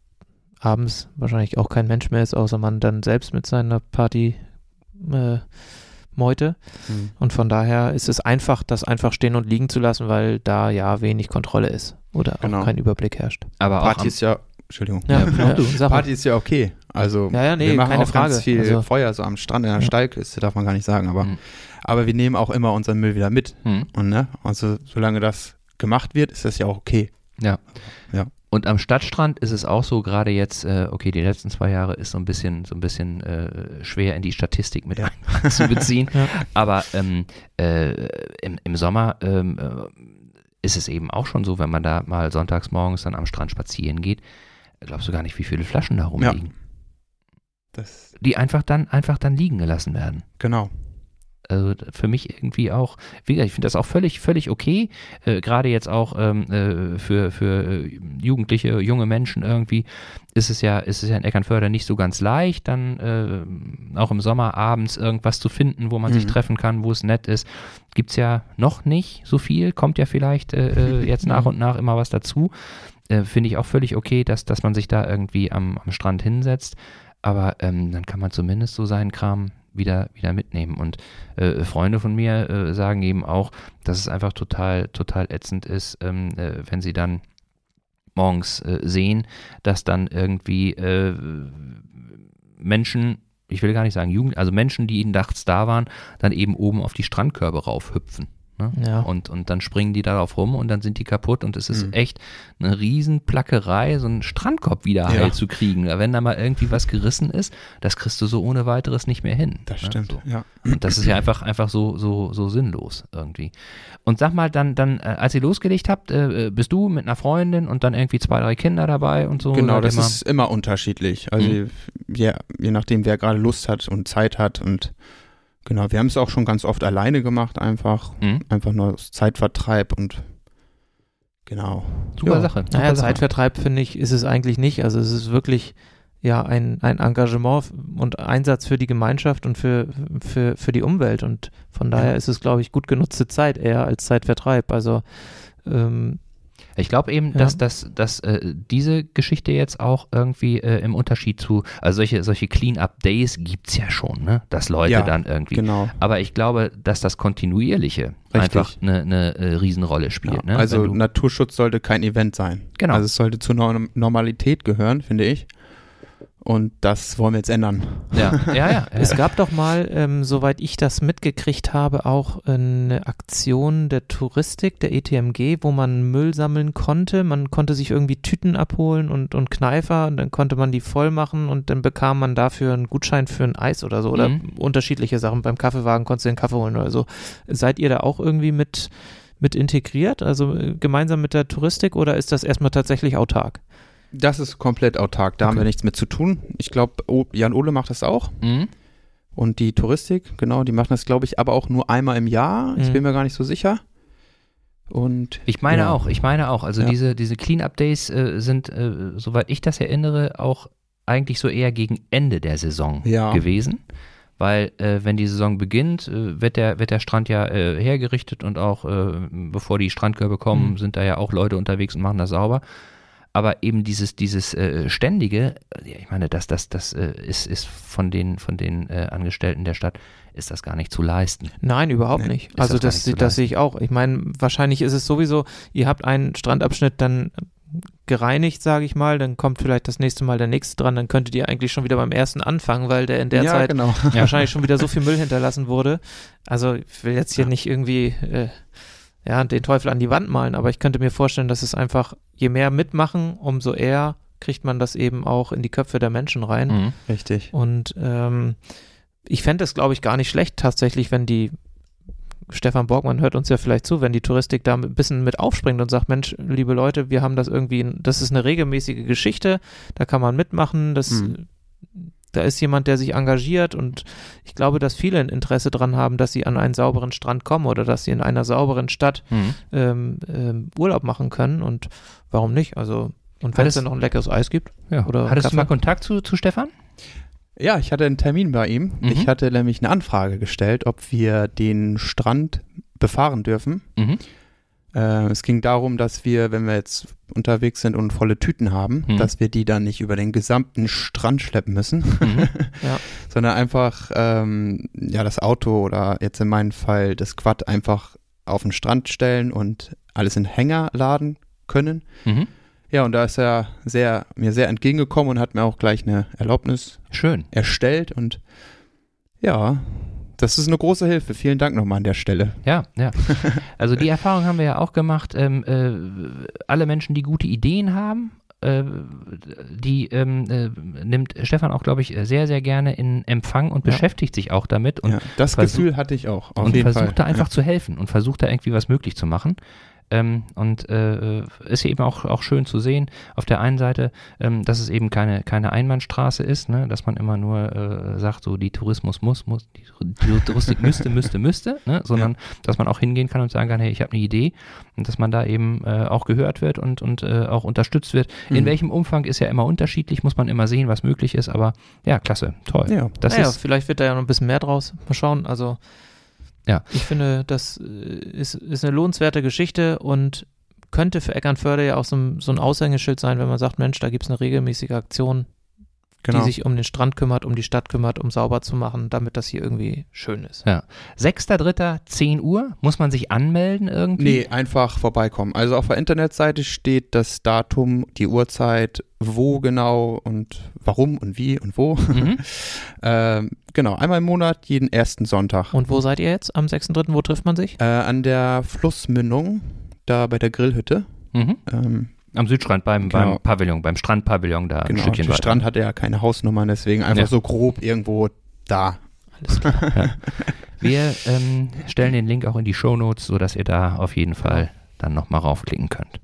Speaker 3: abends wahrscheinlich auch kein Mensch mehr ist, außer man dann selbst mit seiner Party äh, Meute.
Speaker 2: Hm.
Speaker 3: Und von daher ist es einfach, das einfach stehen und liegen zu lassen, weil da ja wenig Kontrolle ist oder
Speaker 2: Genau.
Speaker 3: auch kein Überblick herrscht.
Speaker 1: Aber
Speaker 2: Party ist ja, Entschuldigung.
Speaker 3: Ja,
Speaker 1: Ja,
Speaker 3: du, sag mal.
Speaker 2: Party ist ja okay. Also
Speaker 3: Ja, ja, nee,
Speaker 2: wir machen
Speaker 3: keine
Speaker 2: auch ganz
Speaker 3: Frage.
Speaker 2: viel
Speaker 3: Also-
Speaker 2: Feuer so am Strand in der
Speaker 3: Ja.
Speaker 2: Steilküste, darf man gar nicht sagen, aber,
Speaker 1: Mhm.
Speaker 2: aber wir nehmen auch immer unseren Müll wieder mit.
Speaker 1: Hm.
Speaker 2: Und ne, also solange das gemacht wird, ist das ja auch okay.
Speaker 1: Ja.
Speaker 2: Ja.
Speaker 1: Und am Stadtstrand ist es auch so, gerade jetzt, äh, okay, die letzten zwei Jahre ist so ein bisschen, so ein bisschen äh, schwer in die Statistik mit
Speaker 2: Ja.
Speaker 1: einzubeziehen.
Speaker 3: Ja.
Speaker 1: Aber ähm, äh, im, im Sommer ähm, äh, ist es eben auch schon so, wenn man da mal sonntags morgens dann am Strand spazieren geht, glaubst du gar nicht, wie viele Flaschen da rumliegen.
Speaker 2: Das,
Speaker 1: Die einfach dann, einfach dann liegen gelassen werden.
Speaker 2: genau.
Speaker 1: Also für mich irgendwie auch, wie gesagt, ich finde das auch völlig, völlig okay. Äh, Gerade jetzt auch ähm, äh, für, für äh, Jugendliche, junge Menschen irgendwie ist es ja, ist es ja in Eckernförde nicht so ganz leicht, dann äh, auch im Sommer abends irgendwas zu finden, wo man sich
Speaker 2: Mhm.
Speaker 1: treffen kann, wo es nett ist. Gibt es ja noch nicht so viel, kommt ja vielleicht äh, äh, jetzt nach und nach immer was dazu. Finde ich auch völlig okay, dass, dass man sich da irgendwie am, am Strand hinsetzt. Aber ähm, dann kann man zumindest so seinen Kram wieder, wieder mitnehmen. Und äh, Freunde von mir äh, sagen eben auch, dass es einfach total, total ätzend ist, ähm, äh, wenn sie dann morgens äh, sehen, dass dann irgendwie äh, Menschen, ich will gar nicht sagen Jugend, also Menschen, die nachts da waren, dann eben oben auf die Strandkörbe raufhüpfen. Ne?
Speaker 3: Ja.
Speaker 1: Und, und dann springen die darauf rum und dann sind die kaputt und es ist
Speaker 2: Mhm.
Speaker 1: echt eine Riesenplackerei, so einen Strandkorb wieder heil
Speaker 2: Ja.
Speaker 1: zu kriegen. Wenn da mal irgendwie was gerissen ist, das kriegst du so ohne weiteres nicht mehr hin.
Speaker 2: Das
Speaker 1: ne?
Speaker 2: stimmt.
Speaker 1: So.
Speaker 2: Ja.
Speaker 1: Und das ist ja einfach, einfach so, so, so sinnlos irgendwie. Und sag mal, dann, dann, äh, als ihr losgelegt habt, äh, bist du mit einer Freundin und dann irgendwie zwei, drei Kinder dabei und so?
Speaker 2: Genau, das
Speaker 1: mal-
Speaker 2: ist immer unterschiedlich. Also
Speaker 1: Mhm.
Speaker 2: je, je nachdem, wer gerade Lust hat und Zeit hat und genau, wir haben es auch schon ganz oft alleine gemacht, einfach,
Speaker 1: Mhm.
Speaker 2: einfach nur aus Zeitvertreib und genau.
Speaker 1: Super
Speaker 2: Ja.
Speaker 1: Sache. Super
Speaker 3: Naja,
Speaker 1: Sache.
Speaker 3: Zeitvertreib finde ich, ist es eigentlich nicht. Also es ist wirklich ja ein, ein Engagement und Einsatz für die Gemeinschaft und für, für, für die Umwelt. Und von daher
Speaker 2: Ja.
Speaker 3: ist es, glaube ich, gut genutzte Zeit eher als Zeitvertreib. Also ähm,
Speaker 1: Ich glaube eben,
Speaker 3: Ja.
Speaker 1: dass, dass, dass äh, diese Geschichte jetzt auch irgendwie äh, im Unterschied zu, also solche, solche Clean-Up-Days gibt es ja schon, ne? Dass Leute
Speaker 2: Ja,
Speaker 1: dann irgendwie.
Speaker 2: Genau.
Speaker 1: Aber ich glaube, dass das Kontinuierliche
Speaker 2: Richtig.
Speaker 1: einfach eine, eine äh, Riesenrolle spielt.
Speaker 2: Ja,
Speaker 1: ne?
Speaker 2: also Naturschutz sollte kein Event sein.
Speaker 1: Genau.
Speaker 2: Also es sollte zur Norm Normalität gehören, finde ich. Und das wollen wir jetzt ändern.
Speaker 1: ja, ja, ja. ja.
Speaker 3: Es gab doch mal, ähm, soweit ich das mitgekriegt habe, auch eine Aktion der Touristik, der ETMG, wo man Müll sammeln konnte. Man konnte sich irgendwie Tüten abholen und, und Kneifer und dann konnte man die voll machen und dann bekam man dafür einen Gutschein für ein Eis oder so oder
Speaker 1: Mhm.
Speaker 3: unterschiedliche Sachen. Beim Kaffeewagen konntest du den Kaffee holen oder so. Seid ihr da auch irgendwie mit, mit integriert, also äh, gemeinsam mit der Touristik oder ist das erstmal tatsächlich autark?
Speaker 2: Das ist komplett autark, da haben
Speaker 3: Okay.
Speaker 2: wir nichts mit zu tun. Ich glaube, Jan Ole macht das auch.
Speaker 1: Mhm.
Speaker 2: Und die Touristik, genau, die machen das, glaube ich, aber auch nur einmal im Jahr. Ich
Speaker 3: Mhm.
Speaker 2: bin mir gar nicht so sicher. Und
Speaker 1: Ich meine
Speaker 2: Ja.
Speaker 1: auch, ich meine auch. Also
Speaker 2: Ja.
Speaker 1: diese, diese Clean-Up-Days äh, sind, äh, soweit ich das erinnere, auch eigentlich so eher gegen Ende der Saison
Speaker 2: Ja.
Speaker 1: gewesen. Weil äh, wenn die Saison beginnt, äh, wird, der, wird der Strand ja äh, hergerichtet und auch äh, bevor die Strandkörbe kommen,
Speaker 3: Mhm.
Speaker 1: sind da ja auch Leute unterwegs und machen das sauber. Aber eben dieses, dieses äh, ständige, ich meine, das, das, das äh, ist, ist von den, von den äh, Angestellten der Stadt, ist das gar nicht zu leisten.
Speaker 3: Nein, überhaupt
Speaker 2: Nee,
Speaker 3: nicht.
Speaker 1: ist
Speaker 3: Also
Speaker 1: das
Speaker 3: das, das sehe ich auch. Ich meine, wahrscheinlich ist es sowieso, ihr habt einen Strandabschnitt dann gereinigt, sage ich mal, dann kommt vielleicht das nächste Mal der nächste dran, dann könntet ihr eigentlich schon wieder beim ersten anfangen, weil der in der
Speaker 2: ja,
Speaker 3: Zeit
Speaker 2: genau.
Speaker 3: wahrscheinlich schon wieder so viel Müll hinterlassen wurde. Also ich will jetzt hier
Speaker 2: Ja.
Speaker 3: nicht irgendwie äh, ja, den Teufel an die Wand malen, aber ich könnte mir vorstellen, dass es einfach, je mehr mitmachen, umso eher kriegt man das eben auch in die Köpfe der Menschen rein.
Speaker 1: Mhm.
Speaker 2: Richtig.
Speaker 3: Und ähm, ich fände es, glaube ich, gar nicht schlecht tatsächlich, wenn die, Stefan Borgmann hört uns ja vielleicht zu, wenn die Touristik da ein bisschen mit aufspringt und sagt, Mensch, liebe Leute, wir haben das irgendwie, das ist eine regelmäßige Geschichte, da kann man mitmachen, das,
Speaker 2: Mhm.
Speaker 3: Da ist jemand, der sich engagiert und ich glaube, dass viele ein Interesse daran haben, dass sie an einen sauberen Strand kommen oder dass sie in einer sauberen Stadt
Speaker 1: Mhm.
Speaker 3: ähm, ähm, Urlaub machen können und warum nicht? Also, und wenn es dann noch ein leckeres Eis gibt,
Speaker 1: Ja.
Speaker 3: Oder
Speaker 1: Hattest
Speaker 3: Kaffee?
Speaker 1: du mal Kontakt zu, zu Stefan?
Speaker 2: Ja, ich hatte einen Termin bei ihm.
Speaker 1: Mhm.
Speaker 2: Ich hatte nämlich eine Anfrage gestellt, ob wir den Strand befahren dürfen.
Speaker 1: Mhm.
Speaker 2: Äh, es ging darum, dass wir, wenn wir jetzt unterwegs sind und volle Tüten haben,
Speaker 1: Mhm.
Speaker 2: dass wir die dann nicht über den gesamten Strand schleppen müssen,
Speaker 1: Mhm.
Speaker 3: Ja.
Speaker 2: sondern einfach ähm, ja das Auto oder jetzt in meinem Fall das Quad einfach auf den Strand stellen und alles in Hänger laden können.
Speaker 1: Mhm.
Speaker 2: Ja, und da ist er sehr, mir sehr entgegengekommen und hat mir auch gleich eine Erlaubnis
Speaker 1: Schön.
Speaker 2: erstellt und ja, das ist eine große Hilfe. Vielen Dank nochmal an der Stelle.
Speaker 1: Ja, ja. Also die Erfahrung haben wir ja auch gemacht. Ähm, äh, alle Menschen, die gute Ideen haben, äh, die ähm, äh, nimmt Stefan auch, glaube ich, sehr, sehr gerne in Empfang und
Speaker 2: Ja.
Speaker 1: beschäftigt sich auch damit und,
Speaker 2: ja, das Gefühl hatte ich auch.
Speaker 1: Und versucht
Speaker 2: Fall.
Speaker 1: da einfach zu helfen und versucht da irgendwie was möglich zu machen. Ähm, und äh, ist eben auch, auch schön zu sehen, auf der einen Seite, ähm, dass es eben keine, keine Einbahnstraße ist, ne? dass man immer nur äh, sagt, so die Tourismus muss, muss, die, die Touristik müsste, müsste, müsste, ne? sondern dass man auch hingehen kann und sagen kann, hey, ich habe eine Idee und dass man da eben äh, auch gehört wird und, und äh, auch unterstützt wird. In
Speaker 2: Mhm.
Speaker 1: welchem Umfang ist ja immer unterschiedlich, muss man immer sehen, was möglich ist, aber ja, klasse, toll.
Speaker 2: Ja.
Speaker 1: Das
Speaker 3: naja,
Speaker 1: ist,
Speaker 3: vielleicht wird da ja noch ein bisschen mehr draus. Mal schauen. Also,
Speaker 1: Ja.
Speaker 3: ich finde, das äh, ist, ist eine lohnenswerte Geschichte und könnte für Eckernförde ja auch so ein, so ein Aushängeschild sein, wenn man sagt, Mensch, da gibt es eine regelmäßige Aktion,
Speaker 2: genau.
Speaker 3: die sich um den Strand kümmert, um die Stadt kümmert, um sauber zu machen, damit das hier irgendwie schön ist.
Speaker 1: 6.3., 10 Uhr, muss man sich anmelden irgendwie?
Speaker 2: Nee, einfach vorbeikommen. Also auf der Internetseite steht das Datum, die Uhrzeit, wo genau und warum und wie und wo.
Speaker 1: Mhm.
Speaker 2: ähm, genau, einmal im Monat, jeden ersten Sonntag.
Speaker 3: Und wo seid ihr jetzt am 6.3.? Wo trifft man sich?
Speaker 2: Äh, an der Flussmündung, da bei der Grillhütte.
Speaker 1: Mhm.
Speaker 2: Ähm,
Speaker 1: Am Südstrand beim,
Speaker 2: Genau.
Speaker 1: beim Pavillon, beim Strandpavillon da ein
Speaker 2: genau,
Speaker 1: Stückchen
Speaker 2: der
Speaker 1: weiter.
Speaker 2: Strand hatte ja keine Hausnummern, deswegen einfach
Speaker 1: Ja.
Speaker 2: so grob irgendwo da.
Speaker 3: Alles klar.
Speaker 1: Wir ähm, stellen den Link auch in die Shownotes, sodass ihr da auf jeden Fall dann nochmal raufklicken könnt.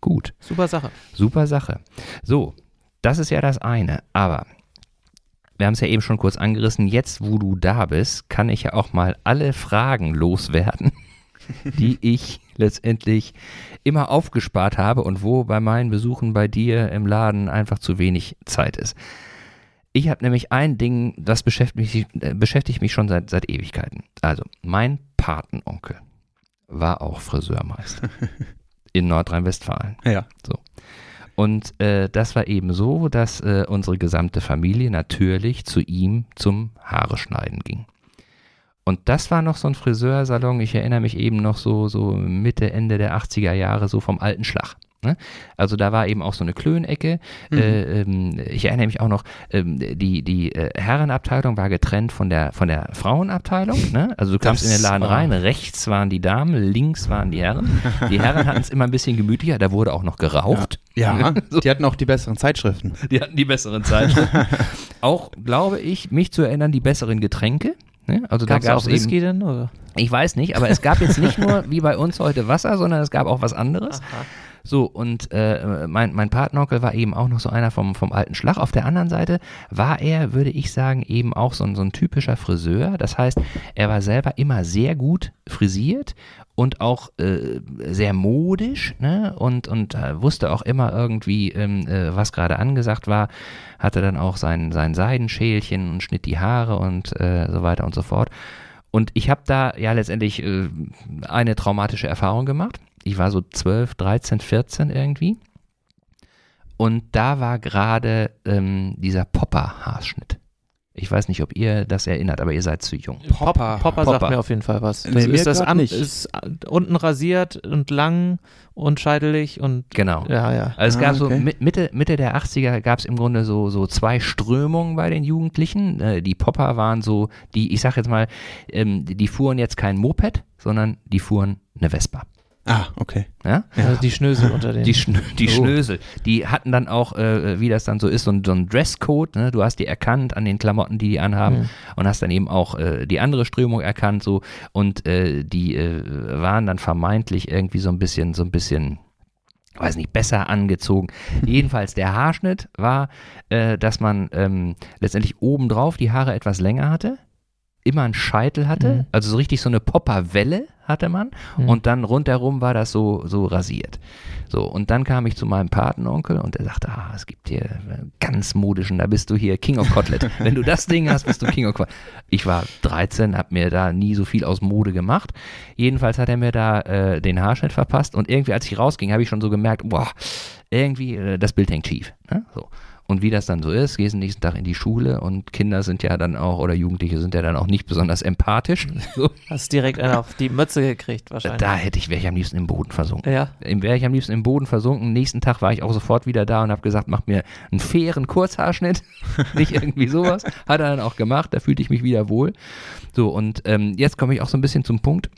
Speaker 1: Gut,
Speaker 3: Super Sache.
Speaker 1: super Sache. So, das ist ja das eine, aber wir haben es ja eben schon kurz angerissen, jetzt wo du da bist, kann ich ja auch mal alle Fragen loswerden, die ich letztendlich immer aufgespart habe und wo bei meinen Besuchen bei dir im Laden einfach zu wenig Zeit ist. Ich habe nämlich ein Ding, das beschäftigt mich, äh, beschäftigt mich schon seit, seit Ewigkeiten. Also, mein Patenonkel war auch Friseurmeister in Nordrhein-Westfalen.
Speaker 2: Ja.
Speaker 1: Und äh, das war eben so, dass äh, unsere gesamte Familie natürlich zu ihm zum Haare schneiden ging. Und das war noch so ein Friseursalon, ich erinnere mich eben noch so, so Mitte, Ende der 80er Jahre, so vom alten Schlag. Ne? Also da war eben auch so eine Klönecke.
Speaker 2: Mhm.
Speaker 1: Äh, ähm, ich erinnere mich auch noch, ähm, die, die äh, Herrenabteilung war getrennt von der, von der Frauenabteilung. Ne? Also du kamst
Speaker 2: Das
Speaker 1: in den Laden rein, rechts waren die Damen, links waren die Herren. Die Herren hatten es immer ein bisschen gemütlicher, da wurde auch noch geraucht.
Speaker 2: Ja,
Speaker 1: So.
Speaker 2: die hatten auch die besseren Zeitschriften.
Speaker 1: Die hatten die besseren Zeitschriften. auch, glaube ich, mich zu erinnern, die besseren Getränke. Ne? Also
Speaker 3: Gab es
Speaker 1: da gab's eben,
Speaker 3: Whisky denn? Oder?
Speaker 1: ich weiß nicht, aber es gab jetzt nicht nur wie bei uns heute Wasser, sondern es gab auch was anderes. So, und äh, mein, mein Patenonkel war eben auch noch so einer vom, vom alten Schlag. Auf der anderen Seite war er, würde ich sagen, eben auch so ein, so ein typischer Friseur. Das heißt, er war selber immer sehr gut frisiert und auch äh, sehr modisch ne? und, und äh, wusste auch immer irgendwie, ähm, äh, was gerade angesagt war. Hatte dann auch sein, sein Seidenschälchen und schnitt die Haare und äh, so weiter und so fort. Und ich habe da ja letztendlich äh, eine traumatische Erfahrung gemacht. Ich war so 12, 13, 14 irgendwie. Und da war gerade ähm, dieser Popper-Haarschnitt. Ich weiß nicht, ob ihr das erinnert, aber ihr seid zu jung.
Speaker 2: Popper.
Speaker 3: Popper,
Speaker 1: Popper.
Speaker 3: sagt mir auf jeden Fall was.
Speaker 2: Nee,
Speaker 3: ist das an,
Speaker 2: nicht.
Speaker 3: ist unten rasiert und lang und scheidelig und
Speaker 1: Genau.
Speaker 3: ja, ja.
Speaker 1: Also es
Speaker 2: Ah,
Speaker 1: gab
Speaker 2: okay.
Speaker 1: so Mi- Mitte, Mitte der 80er gab es im Grunde so, so zwei Strömungen bei den Jugendlichen. Äh, die Popper waren so, die, ich sag jetzt mal, ähm, die, die fuhren jetzt kein Moped, sondern die fuhren eine Vespa.
Speaker 2: Ah, okay.
Speaker 1: Ja?
Speaker 3: Also die Schnösel unter den.
Speaker 1: Die, Schn die
Speaker 2: Oh.
Speaker 1: Schnösel, die hatten dann auch, äh, wie das dann so ist, so ein, so ein Dresscode. Ne? Du hast die erkannt an den Klamotten, die die anhaben
Speaker 3: Mhm.
Speaker 1: und hast dann eben auch äh, die andere Strömung erkannt. so Und äh, die äh, waren dann vermeintlich irgendwie so ein bisschen, so ein bisschen, weiß nicht, besser angezogen. Jedenfalls der Haarschnitt war, äh, dass man ähm, letztendlich obendrauf die Haare etwas länger hatte. Immer einen Scheitel hatte,
Speaker 3: Mhm.
Speaker 1: also so richtig so eine Popperwelle hatte man
Speaker 3: Mhm.
Speaker 1: und dann rundherum war das so, so rasiert. So, und dann kam ich zu meinem Patenonkel und der sagte, ah, es gibt hier einen ganz modischen, da bist du hier King of Kotlet. Wenn du das Ding hast, bist du King of Kotlet. Ich war 13, hab mir da nie so viel aus Mode gemacht. Jedenfalls hat er mir da äh, den Haarschnitt verpasst und irgendwie, als ich rausging, habe ich schon so gemerkt, boah, irgendwie, äh, das Bild hängt schief. Ne? So. Und wie das dann so ist, gehst du nächsten Tag in die Schule und Kinder sind ja dann auch, oder Jugendliche sind ja dann auch nicht besonders empathisch. So.
Speaker 3: Hast direkt einen auf die Mütze gekriegt, wahrscheinlich.
Speaker 1: Da hätte ich, wäre ich am liebsten im Boden versunken.
Speaker 3: Ja.
Speaker 1: Wäre ich am liebsten im Boden versunken. Nächsten Tag war ich auch sofort wieder da und habe gesagt, mach mir einen fairen Kurzhaarschnitt. Nicht irgendwie sowas. Hat er dann auch gemacht, da fühlte ich mich wieder wohl. So, und ähm, jetzt komme ich auch so ein bisschen zum Punkt.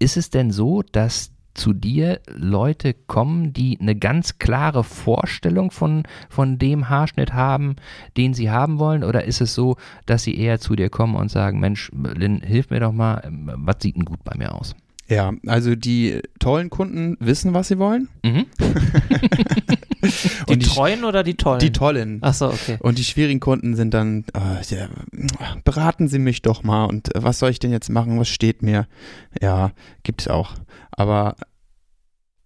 Speaker 1: Ist es denn so, dass zu dir Leute kommen, die eine ganz klare Vorstellung von, von dem Haarschnitt haben, den sie haben wollen? Oder ist es so, dass sie eher zu dir kommen und sagen, Mensch, Lynn, hilf mir doch mal, ähm, was sieht denn gut bei mir aus?
Speaker 2: Ja, also die tollen Kunden wissen, was sie wollen.
Speaker 1: Mhm.
Speaker 3: Die
Speaker 2: Und die,
Speaker 3: treuen oder die tollen?
Speaker 2: die tollen.
Speaker 3: Achso, okay.
Speaker 2: Und die schwierigen Kunden sind dann, äh, ja, beraten Sie mich doch mal und äh, was soll ich denn jetzt machen, was steht mir? Ja, gibt es auch. Aber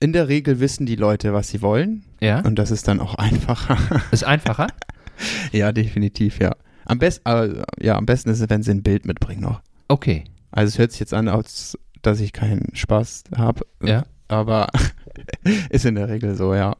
Speaker 2: in der Regel wissen die Leute, was sie wollen
Speaker 1: Ja,
Speaker 2: und das ist dann auch einfacher.
Speaker 1: ist einfacher.
Speaker 2: ja, definitiv, ja. Am besten, äh, ja, am besten ist es, wenn sie ein Bild mitbringen noch.
Speaker 1: Okay.
Speaker 2: Also es hört sich jetzt an, als dass ich keinen Spaß habe,
Speaker 1: Ja.
Speaker 2: aber ist in der Regel so, ja.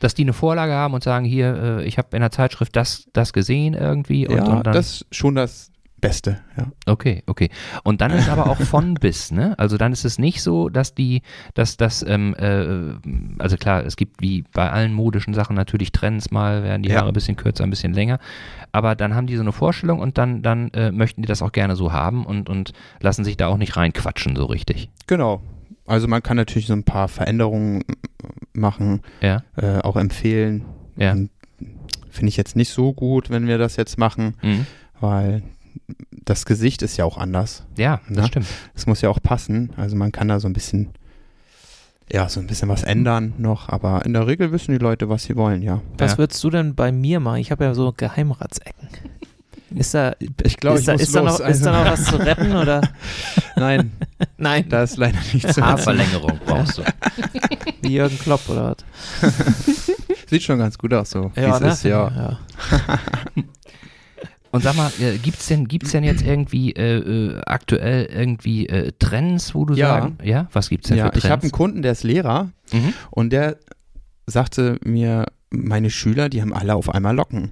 Speaker 1: Dass die eine Vorlage haben und sagen, hier, äh, ich habe in der Zeitschrift das, das gesehen irgendwie. Und,
Speaker 2: ja,
Speaker 1: und dann,
Speaker 2: das schon das Beste, ja.
Speaker 1: okay, okay. Und dann ist aber auch von bis, ne? Also dann ist es nicht so, dass die, dass das, ähm, äh, also klar, es gibt wie bei allen modischen Sachen natürlich Trends, mal werden die
Speaker 2: Ja.
Speaker 1: Haare ein bisschen kürzer, ein bisschen länger. Aber dann haben die so eine Vorstellung und dann, dann äh, möchten die das auch gerne so haben und, und lassen sich da auch nicht reinquatschen, so richtig.
Speaker 2: Genau. Also man kann natürlich so ein paar Veränderungen machen,
Speaker 1: Ja,
Speaker 2: äh, auch empfehlen.
Speaker 1: ja.
Speaker 2: Finde ich jetzt nicht so gut, wenn wir das jetzt machen,
Speaker 1: Mhm.
Speaker 2: weil das Gesicht ist ja auch anders.
Speaker 1: Ja, das
Speaker 2: Na?
Speaker 1: stimmt.
Speaker 2: Es muss ja auch passen. Also man kann da so ein bisschen, ja, so ein bisschen was ändern noch, aber in der Regel wissen die Leute, was sie wollen, ja.
Speaker 3: Was
Speaker 1: Ja.
Speaker 3: würdest du denn bei mir machen? Ich habe ja so Geheimratsecken. Ist da,
Speaker 2: Ich glaube,
Speaker 3: ist,
Speaker 2: ich
Speaker 3: da,
Speaker 2: muss
Speaker 3: ist, da noch, ist da noch was zu retten oder?
Speaker 2: Nein,
Speaker 3: Nein,
Speaker 2: da ist leider nichts zu
Speaker 1: Haarverlängerung brauchst du.
Speaker 3: wie Jürgen Klopp oder was?
Speaker 2: Sieht schon ganz gut aus, so wie es
Speaker 3: ne?
Speaker 2: ist, ja.
Speaker 3: ja.
Speaker 1: Und sag mal, äh, gibt's denn, gibt's denn jetzt irgendwie äh, äh, aktuell irgendwie äh, Trends, wo du
Speaker 2: Ja.
Speaker 1: sagen, ja, was gibt's denn
Speaker 2: Ja,
Speaker 1: für Trends?
Speaker 2: ich habe einen Kunden, der ist Lehrer
Speaker 1: mhm.
Speaker 2: und der sagte mir, meine Schüler, die haben alle auf einmal Locken.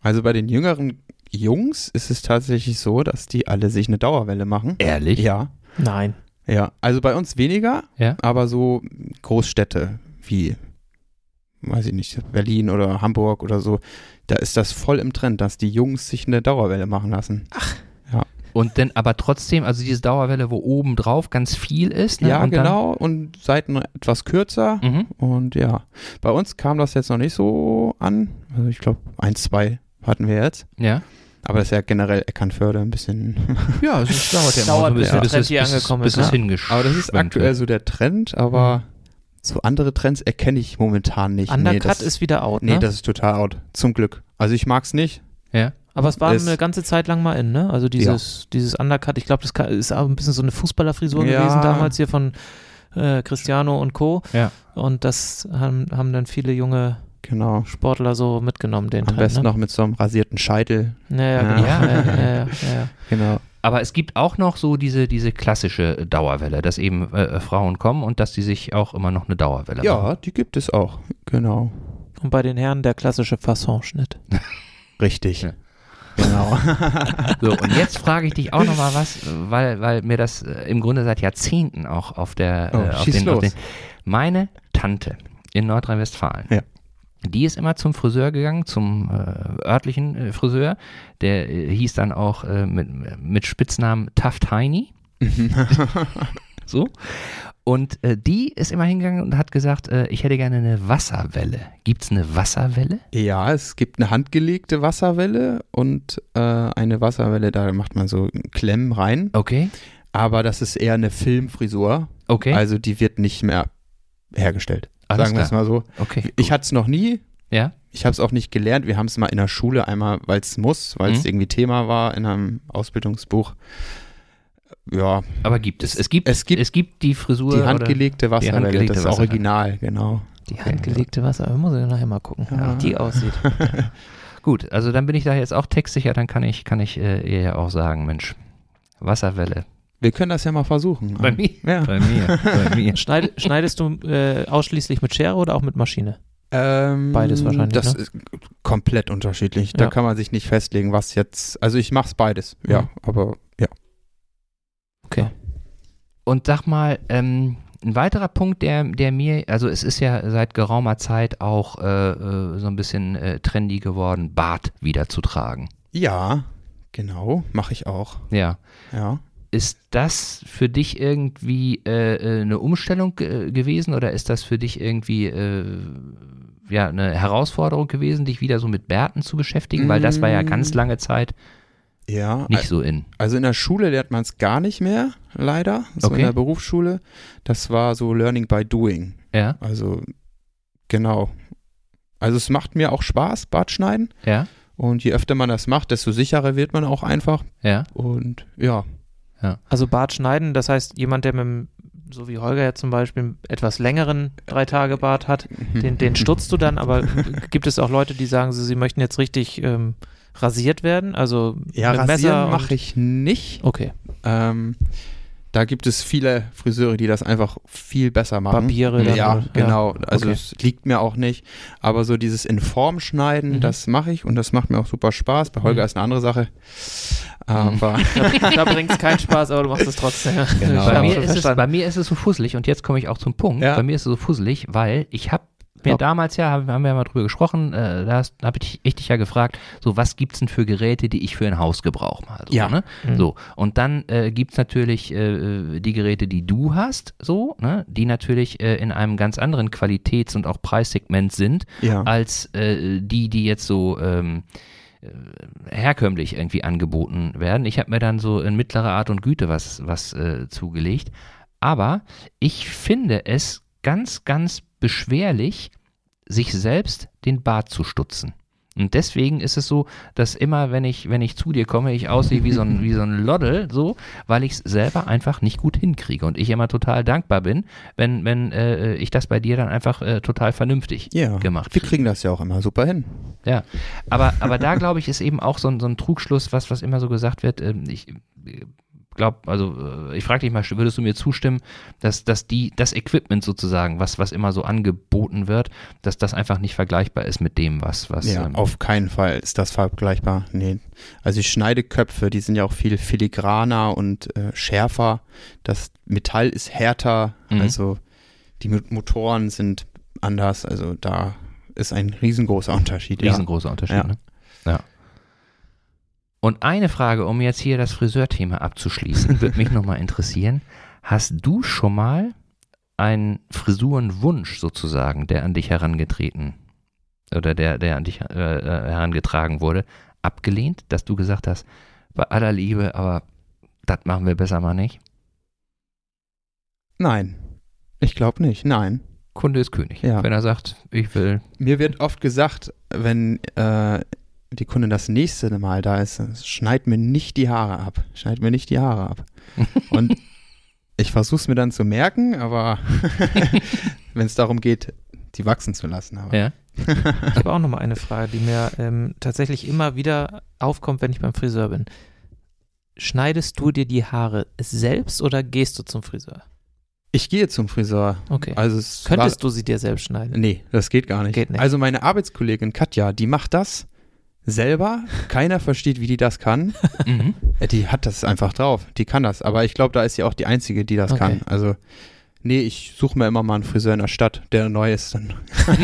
Speaker 2: Also bei den jüngeren Jungs ist es tatsächlich so, dass die alle sich eine Dauerwelle machen.
Speaker 1: Ehrlich?
Speaker 2: Ja,
Speaker 3: Nein.
Speaker 2: ja. Also bei uns weniger,
Speaker 1: Ja.
Speaker 2: aber so Großstädte wie, weiß ich nicht, Berlin oder Hamburg oder so, da ist das voll im Trend, dass die Jungs sich eine Dauerwelle machen lassen.
Speaker 1: Und dann aber trotzdem, also diese Dauerwelle, wo oben drauf ganz viel ist. Ne?
Speaker 2: ja,
Speaker 1: und
Speaker 2: genau. und Seiten etwas kürzer.
Speaker 1: Mhm.
Speaker 2: Und ja, bei uns kam das jetzt noch nicht so an. Also ich glaube, ein, zwei hatten wir jetzt.
Speaker 1: Ja.
Speaker 2: Aber das ist ja generell Eckernförde ein bisschen.
Speaker 1: Ja, es ist- dauert ja immer
Speaker 3: Dauert,
Speaker 1: so ein bisschen,
Speaker 3: bis der
Speaker 1: bis,
Speaker 3: Trend
Speaker 1: es,
Speaker 3: hier
Speaker 1: bis, es-
Speaker 3: angekommen
Speaker 1: bis
Speaker 3: ist,
Speaker 1: es
Speaker 3: ne?
Speaker 1: hingeschwemmt
Speaker 2: Aber das ist aktuell so der Trend, aber so andere Trends erkenne ich momentan nicht.
Speaker 3: Undercut
Speaker 2: nee, das,
Speaker 3: ist wieder out,
Speaker 2: Nee,
Speaker 3: ne?
Speaker 2: das ist total out. Zum Glück. Also ich mag es nicht.
Speaker 1: Ja.
Speaker 3: Aber es war
Speaker 2: ist-
Speaker 3: eine ganze Zeit lang mal in, ne? Also dieses, dieses Undercut, ich glaube, das ist auch ein bisschen so eine Fußballerfrisur
Speaker 2: Ja.
Speaker 3: gewesen damals hier von äh, Cristiano und Co.
Speaker 1: Ja.
Speaker 3: Und das haben, haben dann viele junge
Speaker 2: Genau.
Speaker 3: Sportler so mitgenommen, den
Speaker 2: Am
Speaker 3: Trend,
Speaker 2: besten
Speaker 3: ne?
Speaker 2: noch mit so einem rasierten Scheitel.
Speaker 3: Ja, ja,
Speaker 2: Ja.
Speaker 3: genau.
Speaker 1: Ja.
Speaker 3: Ja, ja, ja, ja, ja.
Speaker 2: Genau.
Speaker 1: Aber es gibt auch noch so diese, diese klassische Dauerwelle, dass eben äh, Frauen kommen und dass die sich auch immer noch eine Dauerwelle machen.
Speaker 2: Ja, die gibt es auch. Genau.
Speaker 3: Und bei den Herren der klassische Fassonschnitt.
Speaker 2: Richtig.
Speaker 1: Ja.
Speaker 2: Genau.
Speaker 1: So, und jetzt frage ich dich auch noch mal was, weil, weil mir das äh, im Grunde seit Jahrzehnten auch auf der,
Speaker 2: Oh,
Speaker 1: äh, auf den, auf den meine Tante in Nordrhein-Westfalen,
Speaker 2: Ja.
Speaker 1: Die ist immer zum Friseur gegangen, zum äh, örtlichen äh, Friseur, der äh, hieß dann auch äh, mit, mit Spitznamen Taft Heini, so. Und äh, die ist immer hingegangen und hat gesagt, äh, ich hätte gerne eine Wasserwelle. Gibt es eine Wasserwelle?
Speaker 2: Ja, es gibt eine handgelegte Wasserwelle und eine Wasserwelle, da macht man so Klemmen rein.
Speaker 1: Okay,
Speaker 2: Aber das ist eher eine Filmfrisur.
Speaker 1: okay,
Speaker 2: Also die wird nicht mehr hergestellt.
Speaker 1: Alles
Speaker 2: sagen wir es mal so.
Speaker 1: okay.
Speaker 2: Ich hatte es noch nie.
Speaker 1: ja,
Speaker 2: Ich habe es auch nicht gelernt. Wir haben es mal in der Schule einmal, weil es muss, weil es
Speaker 1: Mhm.
Speaker 2: irgendwie Thema war in einem Ausbildungsbuch. Ja,
Speaker 1: Aber gibt es. Es gibt,
Speaker 2: Es gibt
Speaker 1: es gibt die Frisur.
Speaker 2: die handgelegte Wasserwelle, das
Speaker 1: Wasserwelle.
Speaker 2: Original, genau.
Speaker 3: Die handgelegte Wasser, muss ich nachher mal gucken,
Speaker 2: Ja.
Speaker 3: wie die aussieht.
Speaker 1: Gut, also dann bin ich da jetzt auch textsicher, dann kann ich, kann ich äh, ihr ja auch sagen, Mensch, Wasserwelle.
Speaker 2: Wir können das ja mal versuchen.
Speaker 1: Bei mir?
Speaker 2: Ja.
Speaker 1: Bei mir, bei mir.
Speaker 3: Schneid, schneidest du äh, ausschließlich mit Schere oder auch mit Maschine?
Speaker 2: Ähm,
Speaker 3: Beides wahrscheinlich,
Speaker 2: Das
Speaker 3: ne?
Speaker 2: ist komplett unterschiedlich. Da
Speaker 3: Ja.
Speaker 2: kann man sich nicht festlegen, was jetzt. Also ich mach's beides, ja.
Speaker 3: Mhm.
Speaker 2: Aber ja.
Speaker 3: Okay.
Speaker 1: Und sag mal, ähm, ein weiterer Punkt, der, der mir, also es ist ja seit geraumer Zeit auch äh, äh, so ein bisschen äh, trendy geworden, Bart wieder zu tragen.
Speaker 2: Ja, genau, mache ich auch.
Speaker 1: Ja.
Speaker 2: Ja.
Speaker 1: Ist das für dich irgendwie äh, äh, eine Umstellung äh, gewesen oder ist das für dich irgendwie äh, ja, eine Herausforderung gewesen, dich wieder so mit Bärten zu beschäftigen? Weil das war ja ganz
Speaker 2: Mm.
Speaker 1: lange Zeit
Speaker 2: Ja,
Speaker 1: nicht so in.
Speaker 2: also in der Schule lernt man es gar nicht mehr, leider. So
Speaker 1: Okay.
Speaker 2: in der Berufsschule. Das war so Learning by Doing.
Speaker 1: Ja,
Speaker 2: Also genau. Also es macht mir auch Spaß, Bart schneiden.
Speaker 1: ja,
Speaker 2: Und je öfter man das macht, desto sicherer wird man auch einfach.
Speaker 1: ja.
Speaker 2: Und ja.
Speaker 3: Also Bart schneiden, das heißt, jemand, der mit dem, so wie Holger jetzt zum Beispiel, einen etwas längeren Drei-Tage-Bart hat, den, den stutzt du dann, aber gibt es auch Leute, die sagen, sie, sie möchten jetzt richtig ähm, rasiert werden? Also
Speaker 2: Ja,
Speaker 3: mit
Speaker 2: rasieren mache ich nicht.
Speaker 3: Okay.
Speaker 2: Ähm, da gibt es viele Friseure, die das einfach viel besser machen.
Speaker 3: Barbiere dann,
Speaker 2: Ja,
Speaker 3: oder?
Speaker 2: genau. Also
Speaker 3: okay.
Speaker 2: es liegt mir auch nicht. Aber so dieses in Form schneiden,
Speaker 3: Mhm.
Speaker 2: das mache ich und das macht mir auch super Spaß. Bei Holger
Speaker 3: Mhm.
Speaker 2: ist eine andere Sache. Aber
Speaker 3: Da, da bringt es keinen Spaß, aber du machst es trotzdem.
Speaker 2: Genau.
Speaker 3: Ich
Speaker 1: Bei mir, es, bei mir ist es so fusselig und jetzt komme ich auch zum Punkt.
Speaker 2: Ja.
Speaker 1: Bei mir ist es so fusselig, weil ich habe
Speaker 3: Ja.
Speaker 1: damals ja, haben, haben wir ja mal drüber gesprochen, äh, da habe ich, ich dich ja gefragt, so was gibt's denn für Geräte, die ich für ein Hausgebrauch mal so,
Speaker 2: Ja.
Speaker 1: ne?
Speaker 3: Mhm.
Speaker 1: So, und dann äh, gibt's natürlich äh, die Geräte, die du hast, so, ne? die natürlich äh, in einem ganz anderen Qualitäts- und auch Preissegment sind,
Speaker 2: ja.
Speaker 1: als äh, die, die jetzt so ähm, äh, herkömmlich irgendwie angeboten werden. Ich habe mir dann so in mittlerer Art und Güte was, was äh, zugelegt. Aber ich finde es ganz, ganz beschwerlich, sich selbst den Bart zu stutzen. Und deswegen ist es so, dass immer, wenn ich, wenn ich zu dir komme, ich aussehe wie so ein, wie so ein Loddel, so, weil ich es selber einfach nicht gut hinkriege. Und ich immer total dankbar bin, wenn, wenn äh, ich das bei dir dann einfach äh, total vernünftig
Speaker 2: ja.
Speaker 1: gemacht
Speaker 2: Wir kriegen das ja auch immer super hin.
Speaker 1: ja, aber, aber da glaube ich, ist eben auch so ein, so ein Trugschluss, was, was immer so gesagt wird. ähm, Ich glaube, also äh, ich frage dich mal, würdest du mir zustimmen, dass, dass die, das Equipment sozusagen, was, was immer so angeboten wird, dass das einfach nicht vergleichbar ist mit dem, was, was.
Speaker 2: Ja,
Speaker 1: ähm,
Speaker 2: auf keinen Fall ist das vergleichbar. Nee. Also ich schneide Köpfe, die sind ja auch viel filigraner und äh, schärfer. Das Metall ist härter,
Speaker 1: Mhm.
Speaker 2: also die Mo- Motoren sind anders. Also da ist ein riesengroßer Unterschied.
Speaker 1: Riesengroßer Unterschied,
Speaker 2: Ja.
Speaker 1: ne? Ja. Und eine Frage, um jetzt hier das Friseurthema abzuschließen, würde mich nochmal interessieren. Hast du schon mal einen Frisurenwunsch sozusagen, der an dich herangetreten oder der, der an dich äh, äh, herangetragen wurde, abgelehnt, dass du gesagt hast, bei aller Liebe, aber das machen wir besser mal nicht?
Speaker 2: Nein, ich glaube nicht. Nein.
Speaker 1: Kunde ist König.
Speaker 2: Ja.
Speaker 1: Wenn er sagt, ich will,
Speaker 2: Mir wird oft gesagt, wenn äh, die Kundin das nächste Mal da ist, schneid mir nicht die Haare ab. Schneid mir nicht die Haare ab. Und ich versuche es mir dann zu merken, aber wenn es darum geht, die wachsen zu lassen. Aber
Speaker 1: ja,
Speaker 3: Ich habe auch noch mal eine Frage, die mir ähm, tatsächlich immer wieder aufkommt, wenn ich beim Friseur bin. Schneidest du dir die Haare selbst oder gehst du zum Friseur?
Speaker 2: Ich gehe zum Friseur.
Speaker 3: Okay.
Speaker 2: Also es
Speaker 3: Könntest du sie dir selbst schneiden?
Speaker 2: war, Nee, das geht gar nicht.
Speaker 3: Geht nicht.
Speaker 2: Also meine Arbeitskollegin Katja, die macht das selber. Keiner versteht, wie die das kann.
Speaker 1: mhm.
Speaker 2: Äh, Die hat das einfach drauf. Die kann das. Aber ich glaube, da ist sie auch die Einzige, die das
Speaker 3: Okay.
Speaker 2: kann. Also, nee, ich suche mir immer mal einen Friseur in der Stadt, der neu ist. Dann.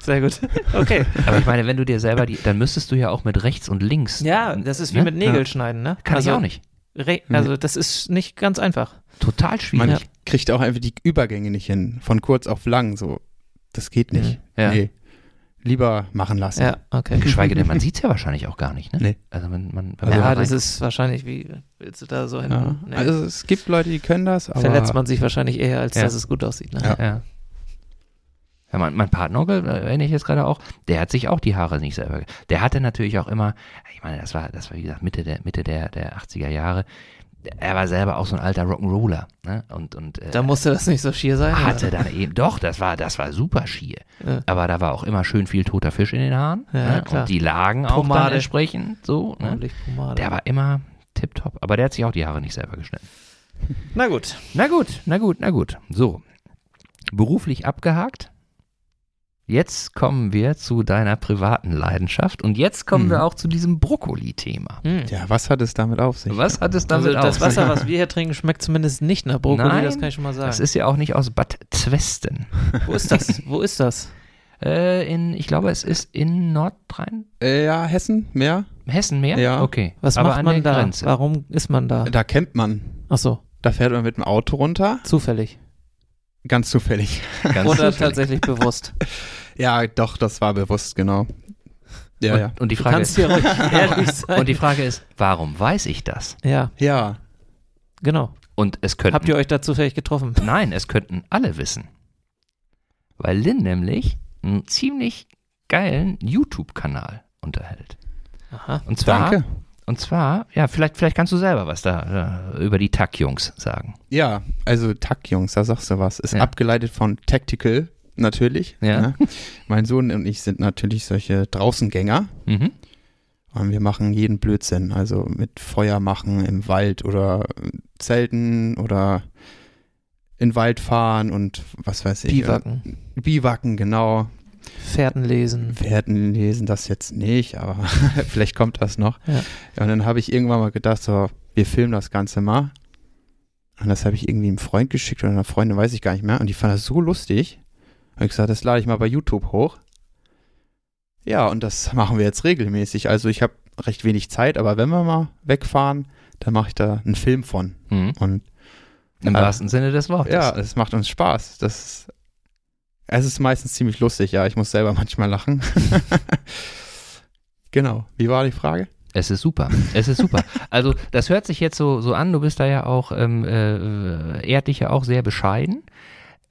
Speaker 3: Sehr gut. Okay.
Speaker 1: aber ich meine, wenn du dir selber die, dann müsstest du ja auch mit rechts und links.
Speaker 3: Ja, das ist wie
Speaker 1: Ne?
Speaker 3: mit Nägel schneiden, ne?
Speaker 1: Kann
Speaker 3: also,
Speaker 1: ich auch nicht.
Speaker 3: Re also das ist nicht ganz einfach.
Speaker 1: Total
Speaker 2: Man
Speaker 1: schwierig.
Speaker 2: kriegt auch einfach die Übergänge nicht hin. Von kurz auf lang. So. Das geht nicht.
Speaker 1: Ja.
Speaker 2: Nee. Lieber machen lassen.
Speaker 3: Ja, okay.
Speaker 1: Geschweige denn, man sieht es ja wahrscheinlich auch gar nicht, ne?
Speaker 2: Nee.
Speaker 1: Also man, man wenn man
Speaker 3: ja,
Speaker 1: da
Speaker 3: das ist wahrscheinlich, wie willst du da so hin?
Speaker 2: Ja.
Speaker 3: Nee.
Speaker 2: Also es gibt Leute, die können das, aber
Speaker 3: Verletzt man sich wahrscheinlich eher, als
Speaker 1: Ja.
Speaker 3: dass es gut aussieht. Ne?
Speaker 2: Ja.
Speaker 1: Ja. Ja, mein, mein Patenonkel, äh, erinnere ich jetzt gerade auch, der hat sich auch die Haare nicht selber. Der hatte natürlich auch immer, ich meine, das war, das war wie gesagt Mitte der Mitte der der 80er Jahre. Er war selber auch so ein alter Rock'n'Roller, ne? Und und äh,
Speaker 3: Da musste das nicht so schier sein.
Speaker 1: hatte
Speaker 3: oder?
Speaker 1: dann eben, doch, das war, das war super schier.
Speaker 3: Ja.
Speaker 1: Aber da war auch immer schön viel toter Fisch in den Haaren.
Speaker 3: Ja,
Speaker 1: ne?
Speaker 3: klar.
Speaker 1: Und die lagen auch dann
Speaker 3: Pomade.
Speaker 1: entsprechend so. Ne?
Speaker 3: Pomade.
Speaker 1: Der war immer tipptopp. Aber der hat sich auch die Haare nicht selber geschnitten.
Speaker 3: Na gut.
Speaker 1: Na gut, na gut, na gut. So. Beruflich abgehakt. Jetzt kommen wir zu deiner privaten Leidenschaft und jetzt kommen
Speaker 2: Mhm.
Speaker 1: wir auch zu diesem Brokkoli-Thema.
Speaker 3: Hm.
Speaker 2: Ja, was hat es damit auf sich?
Speaker 1: Was hat es
Speaker 3: Also
Speaker 1: damit
Speaker 3: das
Speaker 1: auf
Speaker 3: Wasser,
Speaker 1: sich?
Speaker 3: was wir hier trinken, schmeckt zumindest nicht nach Brokkoli,
Speaker 1: Nein,
Speaker 3: das kann ich schon mal sagen.
Speaker 1: Das ist ja auch nicht aus Bad Zwesten.
Speaker 3: Wo ist das? Wo ist das?
Speaker 1: Äh, in, ich glaube, es ist in Nordrhein,
Speaker 2: Äh, ja, Hessen, mehr.
Speaker 1: Hessen mehr?
Speaker 2: Ja.
Speaker 1: Okay.
Speaker 3: Was
Speaker 1: Aber
Speaker 3: macht
Speaker 1: an
Speaker 3: man
Speaker 1: der
Speaker 3: da?
Speaker 1: Grenze.
Speaker 3: Warum ist man da?
Speaker 2: Da campt man.
Speaker 3: Ach so,
Speaker 2: Da fährt man mit dem Auto runter.
Speaker 3: zufällig.
Speaker 2: Ganz zufällig.
Speaker 1: Ganz
Speaker 3: Oder
Speaker 1: zufällig.
Speaker 3: tatsächlich bewusst.
Speaker 2: Ja, doch, das war bewusst, genau. Ja,
Speaker 1: und,
Speaker 2: ja.
Speaker 1: Und die, Frage,
Speaker 3: sein.
Speaker 1: und die Frage ist, warum weiß ich das?
Speaker 3: ja,
Speaker 2: Ja,
Speaker 3: genau.
Speaker 1: Und es könnten,
Speaker 3: Habt ihr euch da zufällig getroffen?
Speaker 1: nein, es könnten alle wissen. Weil Lynn nämlich einen ziemlich geilen YouTube-Kanal unterhält.
Speaker 3: Aha.
Speaker 1: Und zwar,
Speaker 2: danke.
Speaker 1: und zwar, ja, vielleicht, vielleicht kannst du selber was da äh, über die Tack-Jungs sagen.
Speaker 2: Ja, also Tack, Jungs, da sagst du was. Ist
Speaker 1: Ja.
Speaker 2: abgeleitet von Tactical, natürlich.
Speaker 1: Ja.
Speaker 2: ne? Mein Sohn und ich sind natürlich solche Draußengänger.
Speaker 1: Mhm.
Speaker 2: Und wir machen jeden Blödsinn. Also mit Feuer machen im Wald oder Zelten oder in den Wald fahren und was weiß ich.
Speaker 3: Biwaken,
Speaker 2: Äh, Biwaken, genau.
Speaker 3: Pferden lesen.
Speaker 2: Pferden lesen das jetzt nicht, aber vielleicht kommt das noch.
Speaker 3: Ja.
Speaker 2: Und dann habe ich irgendwann mal gedacht, so, wir filmen das Ganze mal. Und das habe ich irgendwie einem Freund geschickt oder einer Freundin, weiß ich gar nicht mehr. Und die fand das so lustig. Habe ich gesagt, das lade ich mal bei YouTube hoch. Ja, und das machen wir jetzt regelmäßig. Also ich habe recht wenig Zeit, aber wenn wir mal wegfahren, dann mache ich da einen Film von.
Speaker 1: Mhm.
Speaker 2: Und
Speaker 1: Im
Speaker 2: Ja.
Speaker 1: wahrsten Sinne des Wortes.
Speaker 2: ja, es macht uns Spaß. Das es ist meistens ziemlich lustig, ja. Ich muss selber manchmal lachen. genau. Wie war die Frage?
Speaker 1: Es ist super. Es ist super. Also, das hört sich jetzt so, so an, du bist da ja auch, ähm, äh, dich ja auch sehr bescheiden.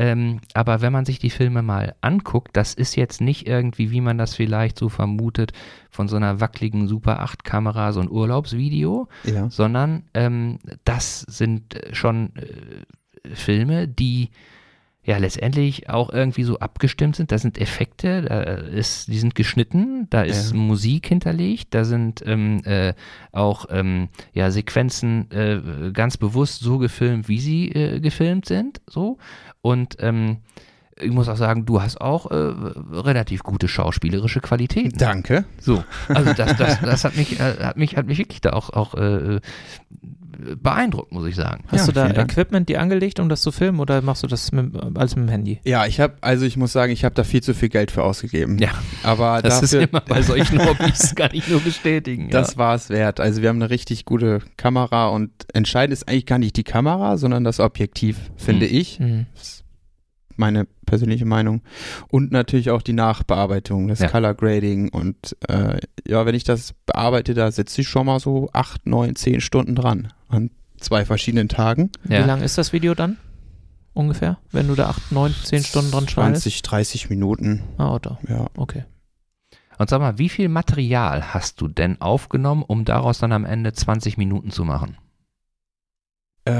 Speaker 1: Ähm, aber wenn man sich die Filme mal anguckt, das ist jetzt nicht irgendwie, wie man das vielleicht so vermutet, von so einer wackeligen Super 8 Kamera, so ein Urlaubsvideo,
Speaker 2: Ja.
Speaker 1: sondern ähm, das sind äh, schon äh, Filme, die ja letztendlich auch irgendwie so abgestimmt sind. Da sind Effekte, da ist, die sind geschnitten, da ist
Speaker 2: Ja.
Speaker 1: Musik hinterlegt, da sind ähm, äh, auch ähm, ja, Sequenzen äh, ganz bewusst so gefilmt, wie sie äh, gefilmt sind. So. Und ähm, ich muss auch sagen, du hast auch äh, relativ gute schauspielerische Qualitäten.
Speaker 2: Danke.
Speaker 1: So, also das, das, das hat mich, äh, hat mich, hat mich wirklich da auch, auch äh, beeindruckt, muss ich sagen.
Speaker 3: Hast
Speaker 2: Ja,
Speaker 3: du da. Equipment die angelegt, um das zu filmen, oder machst du das mit, alles mit dem Handy?
Speaker 2: Ja, ich habe, also ich muss sagen, ich habe da viel zu viel Geld für ausgegeben.
Speaker 1: Ja,
Speaker 2: Aber
Speaker 1: Das
Speaker 2: dafür,
Speaker 1: ist immer bei solchen Hobbys, kann ich nur bestätigen.
Speaker 2: das war es wert. Also wir haben eine richtig gute Kamera und entscheidend ist eigentlich gar nicht die Kamera, sondern das Objektiv, finde
Speaker 1: Hm.
Speaker 2: ich.
Speaker 3: Mhm.
Speaker 2: Das ist meine persönliche Meinung. Und natürlich auch die Nachbearbeitung, das
Speaker 1: Ja.
Speaker 2: Color Grading. Und äh, ja, wenn ich das bearbeite, da sitze ich schon mal so acht, neun, zehn Stunden dran. An zwei verschiedenen Tagen.
Speaker 1: Ja.
Speaker 3: Wie lang ist das Video dann? Ungefähr? Wenn du da 8, 9, 10 Stunden dran schneidest?
Speaker 2: 20, 30 Minuten.
Speaker 3: Ah, oder?
Speaker 2: Ja.
Speaker 3: Okay.
Speaker 1: Und sag mal, wie viel Material hast du denn aufgenommen, um daraus dann am Ende 20 Minuten zu machen?
Speaker 2: Äh,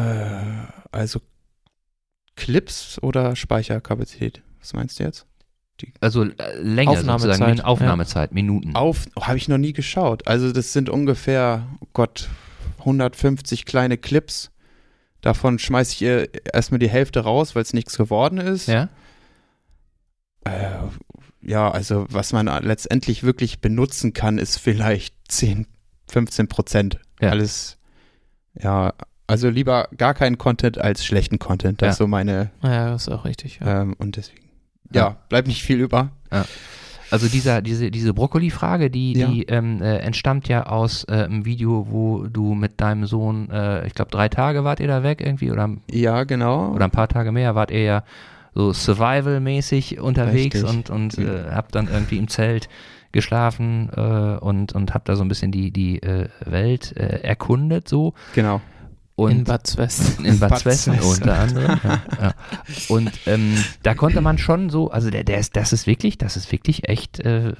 Speaker 2: also Clips oder Speicherkapazität? Was meinst du jetzt?
Speaker 1: Also äh, länger
Speaker 3: Aufnahmezeit,
Speaker 1: sozusagen, Min Aufnahmezeit, Minuten.
Speaker 2: Auf, habe ich noch nie geschaut. Also das sind ungefähr, oh Gott, 150 kleine Clips. Davon schmeiße ich ihr erstmal die Hälfte raus, weil es nichts geworden ist.
Speaker 1: Ja?
Speaker 2: Äh, ja, also was man letztendlich wirklich benutzen kann, ist vielleicht 10, 15 Prozent.
Speaker 1: Ja.
Speaker 2: Alles, ja, also lieber gar keinen Content als schlechten Content. Das
Speaker 1: Ja.
Speaker 2: ist so meine,
Speaker 3: Ja, das ist auch richtig. Ja.
Speaker 2: ähm, und deswegen, ja,
Speaker 1: Ja.
Speaker 2: bleibt nicht viel über.
Speaker 1: Also dieser, diese, diese Brokkoli-Frage, die,
Speaker 2: Ja.
Speaker 1: die ähm, äh, entstammt ja aus äh, einem Video, wo du mit deinem Sohn, äh, ich glaube drei Tage wart ihr da weg irgendwie oder,
Speaker 2: Ja, genau.
Speaker 1: oder ein paar Tage mehr, wart ihr ja so Survival-mäßig unterwegs
Speaker 2: Richtig.
Speaker 1: und, und äh, habt dann irgendwie im Zelt geschlafen äh, und, und habt da so ein bisschen die, die äh, Welt erkundet so.
Speaker 2: genau.
Speaker 1: Und
Speaker 3: in Bad Zwesten.
Speaker 1: in Bad
Speaker 2: Bad
Speaker 1: Zwessen. unter anderem. Ja, ja. Und ähm, da konnte man schon so, also der, der ist, das ist wirklich, das ist wirklich echt äh,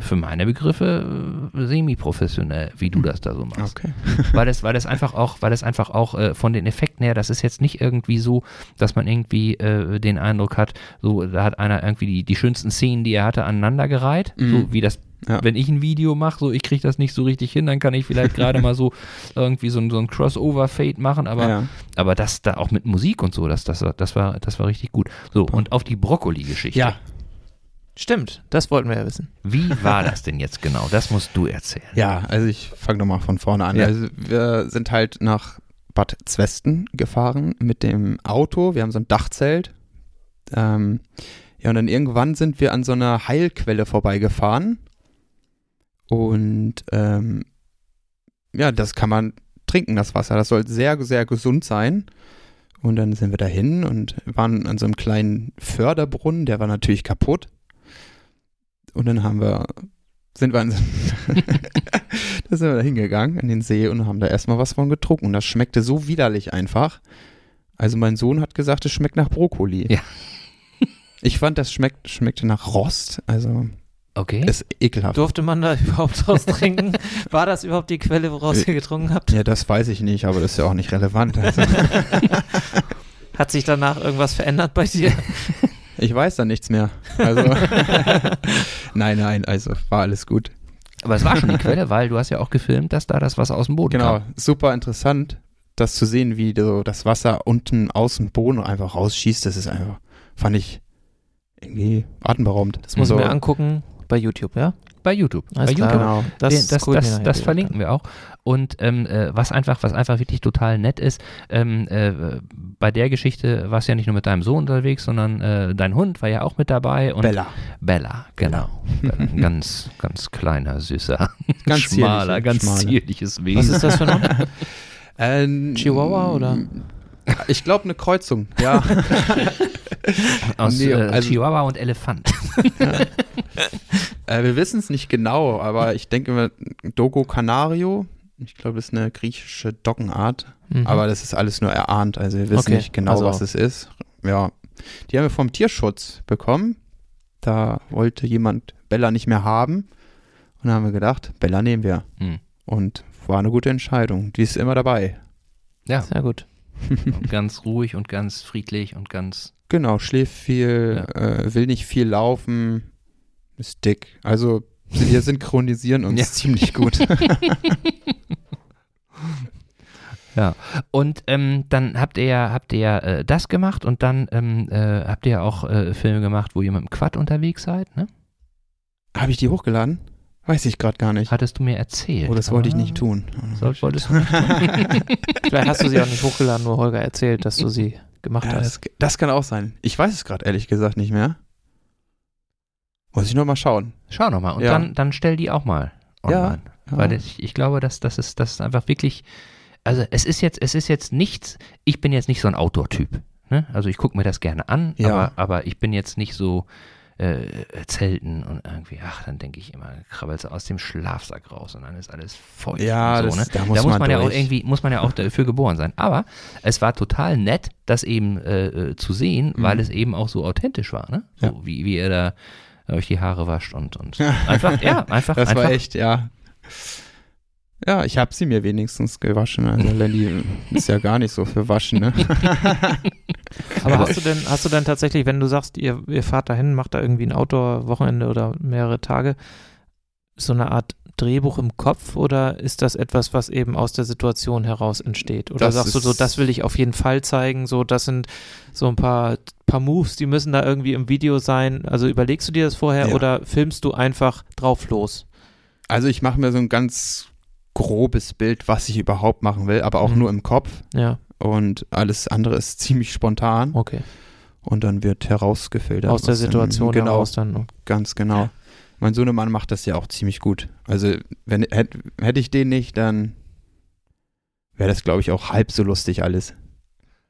Speaker 1: für meine Begriffe äh, semi-professionell, wie du das da so machst.
Speaker 2: Okay.
Speaker 1: Weil das, weil das einfach auch, weil das einfach auch äh, von den Effekten her, das ist jetzt nicht irgendwie so, dass man irgendwie äh, den Eindruck hat, so da hat einer irgendwie die, die schönsten Szenen, die er hatte, aneinandergereiht,
Speaker 2: Mhm.
Speaker 1: so wie das
Speaker 2: Ja.
Speaker 1: wenn ich ein Video mache, so ich kriege das nicht so richtig hin, dann kann ich vielleicht gerade mal so irgendwie so, ein- so ein Crossover-Fade machen, aber,
Speaker 2: ja.
Speaker 1: aber das da auch mit Musik und so, das, das, war- das, war, das war richtig gut. So, und auf die Brokkoli-Geschichte.
Speaker 2: ja,
Speaker 3: Stimmt, das wollten wir ja wissen.
Speaker 1: Wie war das denn jetzt genau? Das musst du erzählen.
Speaker 2: Ja, also ich fange nochmal von vorne an.
Speaker 1: Ja.
Speaker 2: Also wir sind halt nach Bad Zwesten gefahren mit dem Auto. Wir haben so ein Dachzelt. Ähm, ja, und dann irgendwann sind wir an so einer Heilquelle vorbeigefahren. Und ähm, ja, das kann man trinken, das Wasser. Das soll sehr, sehr gesund sein. Und dann sind wir dahin und waren an so einem kleinen Förderbrunnen, der war natürlich kaputt. Und dann haben wir, sind wir an so da sind wir da hingegangen in den See und haben da erstmal was von getrunken. Und das schmeckte so widerlich einfach. Also mein Sohn hat gesagt, es schmeckt nach Brokkoli.
Speaker 1: Ja.
Speaker 2: Ich fand, das schmeckt, schmeckte nach Rost. Also
Speaker 1: Okay.
Speaker 2: ist ekelhaft.
Speaker 3: Durfte man da überhaupt draus trinken? War das überhaupt die Quelle, woraus ihr getrunken habt?
Speaker 2: Ja, das weiß ich nicht, aber das ist ja auch nicht relevant. Also,
Speaker 3: Hat sich danach irgendwas verändert bei dir?
Speaker 2: ich weiß da nichts mehr. Also nein, nein, also war alles gut.
Speaker 1: Aber es war schon die Quelle, weil du hast ja auch gefilmt, dass da das Wasser aus dem Boden
Speaker 2: Genau,
Speaker 1: kam.
Speaker 2: super interessant, das zu sehen, wie so das Wasser unten aus dem Boden einfach rausschießt. Das ist einfach, fand ich irgendwie atemberaubend.
Speaker 3: Das muss
Speaker 2: so,
Speaker 3: ich mir angucken bei YouTube, ja?
Speaker 1: Bei YouTube.
Speaker 3: Alles
Speaker 1: bei
Speaker 3: klar.
Speaker 1: YouTube.
Speaker 2: Genau.
Speaker 3: Das,
Speaker 1: Das, das, das, verlinken wir auch. Und ähm, äh, was einfach, was einfach wirklich total nett ist, ähm, äh, bei der Geschichte warst du ja nicht nur mit deinem Sohn unterwegs, sondern äh, dein Hund war ja auch mit dabei. Und
Speaker 2: Bella.
Speaker 1: Bella, genau. Bella, ein ganz, ganz kleiner, süßer,
Speaker 2: Ganz
Speaker 1: schmaler, ganz
Speaker 2: schmaler.
Speaker 1: zierliches
Speaker 3: Was
Speaker 1: Wesen.
Speaker 3: ist das für ein?
Speaker 2: Ähm,
Speaker 3: Chihuahua oder?
Speaker 2: Ich glaube eine Kreuzung, ja.
Speaker 1: Aus
Speaker 2: Nee,
Speaker 1: äh,
Speaker 2: also-
Speaker 1: Chihuahua und Elefant.
Speaker 2: äh, wir wissen es nicht genau, aber ich denke immer Dogo Canario. Ich glaube, das ist eine griechische Doggenart.
Speaker 3: Mhm.
Speaker 2: Aber das ist alles nur erahnt. Also wir wissen
Speaker 3: Okay,
Speaker 2: nicht genau,
Speaker 3: also-
Speaker 2: was es ist. Ja. Die haben wir vom Tierschutz bekommen. Da wollte jemand Bella nicht mehr haben. Und dann haben wir gedacht, Bella nehmen wir.
Speaker 1: Hm.
Speaker 2: Und war eine gute Entscheidung. Die ist immer dabei.
Speaker 1: Ja,
Speaker 3: Sehr gut.
Speaker 1: Und ganz ruhig und ganz friedlich und ganz.
Speaker 2: Genau, schläft viel, äh, will nicht viel laufen, ist dick. Also wir synchronisieren uns
Speaker 1: Ja.
Speaker 2: ziemlich gut.
Speaker 1: Ja. Und ähm, dann habt ihr ja, habt ihr ja äh, das gemacht und dann ähm, äh, habt ihr ja auch äh, Filme gemacht, wo ihr mit dem Quad unterwegs seid, ne?
Speaker 2: Habe ich die hochgeladen? Weiß ich gerade gar nicht.
Speaker 1: Hattest du mir erzählt.
Speaker 2: Oh, das wollte ich nicht tun.
Speaker 1: Soll, wolltest du nicht
Speaker 3: Vielleicht hast du sie auch nicht hochgeladen, nur Holger erzählt, dass du sie gemacht
Speaker 2: Ja,
Speaker 3: hast.
Speaker 2: das, das kann auch sein. Ich weiß es gerade ehrlich gesagt nicht mehr. Muss ich noch mal schauen.
Speaker 1: Schau nochmal und
Speaker 2: Ja.
Speaker 1: dann, dann stell die auch mal online.
Speaker 2: Ja.
Speaker 1: Weil ich, ich glaube, dass das ist, das ist einfach wirklich, also es ist jetzt, es ist jetzt nichts, ich bin jetzt nicht so ein Outdoor-Typ. Ne? Also ich gucke mir das gerne an,
Speaker 2: Ja.
Speaker 1: aber, aber ich bin jetzt nicht so äh, Zelten und irgendwie, ach, dann denke ich immer, krabbelst du aus dem Schlafsack raus und dann ist alles feucht
Speaker 2: Ja,
Speaker 1: so,
Speaker 2: das-
Speaker 1: ne?
Speaker 2: da muss
Speaker 1: muss
Speaker 2: man
Speaker 1: man ja auch irgendwie, muss man ja auch dafür geboren sein. Aber es war total nett, das eben äh, äh, zu sehen,
Speaker 2: Mhm.
Speaker 1: weil es eben auch so authentisch war, ne? So
Speaker 2: Ja.
Speaker 1: wie, wie ihr da euch die Haare wascht und, und einfach, ja, einfach,
Speaker 2: Das
Speaker 1: einfach.
Speaker 2: war echt, ja. Ja, ich habe sie mir wenigstens gewaschen. Also Lenny ist ja gar nicht so für Waschen, ne?
Speaker 3: Aber hast du denn, hast du denn tatsächlich, wenn du sagst, ihr, ihr fahrt dahin, macht da irgendwie ein Outdoor-Wochenende oder mehrere Tage, so eine Art Drehbuch im Kopf oder ist das etwas, was eben aus der Situation heraus entsteht? Oder
Speaker 2: Das
Speaker 3: sagst du so, das will ich auf jeden Fall zeigen, so das sind so ein paar, paar Moves, die müssen da irgendwie im Video sein. Also überlegst du dir das vorher
Speaker 2: Ja.
Speaker 3: oder filmst du einfach drauf los?
Speaker 2: Also ich mache mir so ein ganz grobes Bild, was ich überhaupt machen will, aber auch
Speaker 3: Mhm.
Speaker 2: nur im Kopf.
Speaker 3: Ja,
Speaker 2: Und alles andere ist ziemlich spontan.
Speaker 3: okay.
Speaker 2: Und dann wird herausgefiltert.
Speaker 3: aus der
Speaker 2: was dann-
Speaker 3: Situation
Speaker 2: genau,
Speaker 3: heraus dann.
Speaker 2: Ganz genau.
Speaker 3: Ja.
Speaker 2: Mein Sohnemann macht das ja auch ziemlich gut. Also wenn hätte hätt ich den nicht, dann wäre das, glaube ich, auch halb so lustig alles.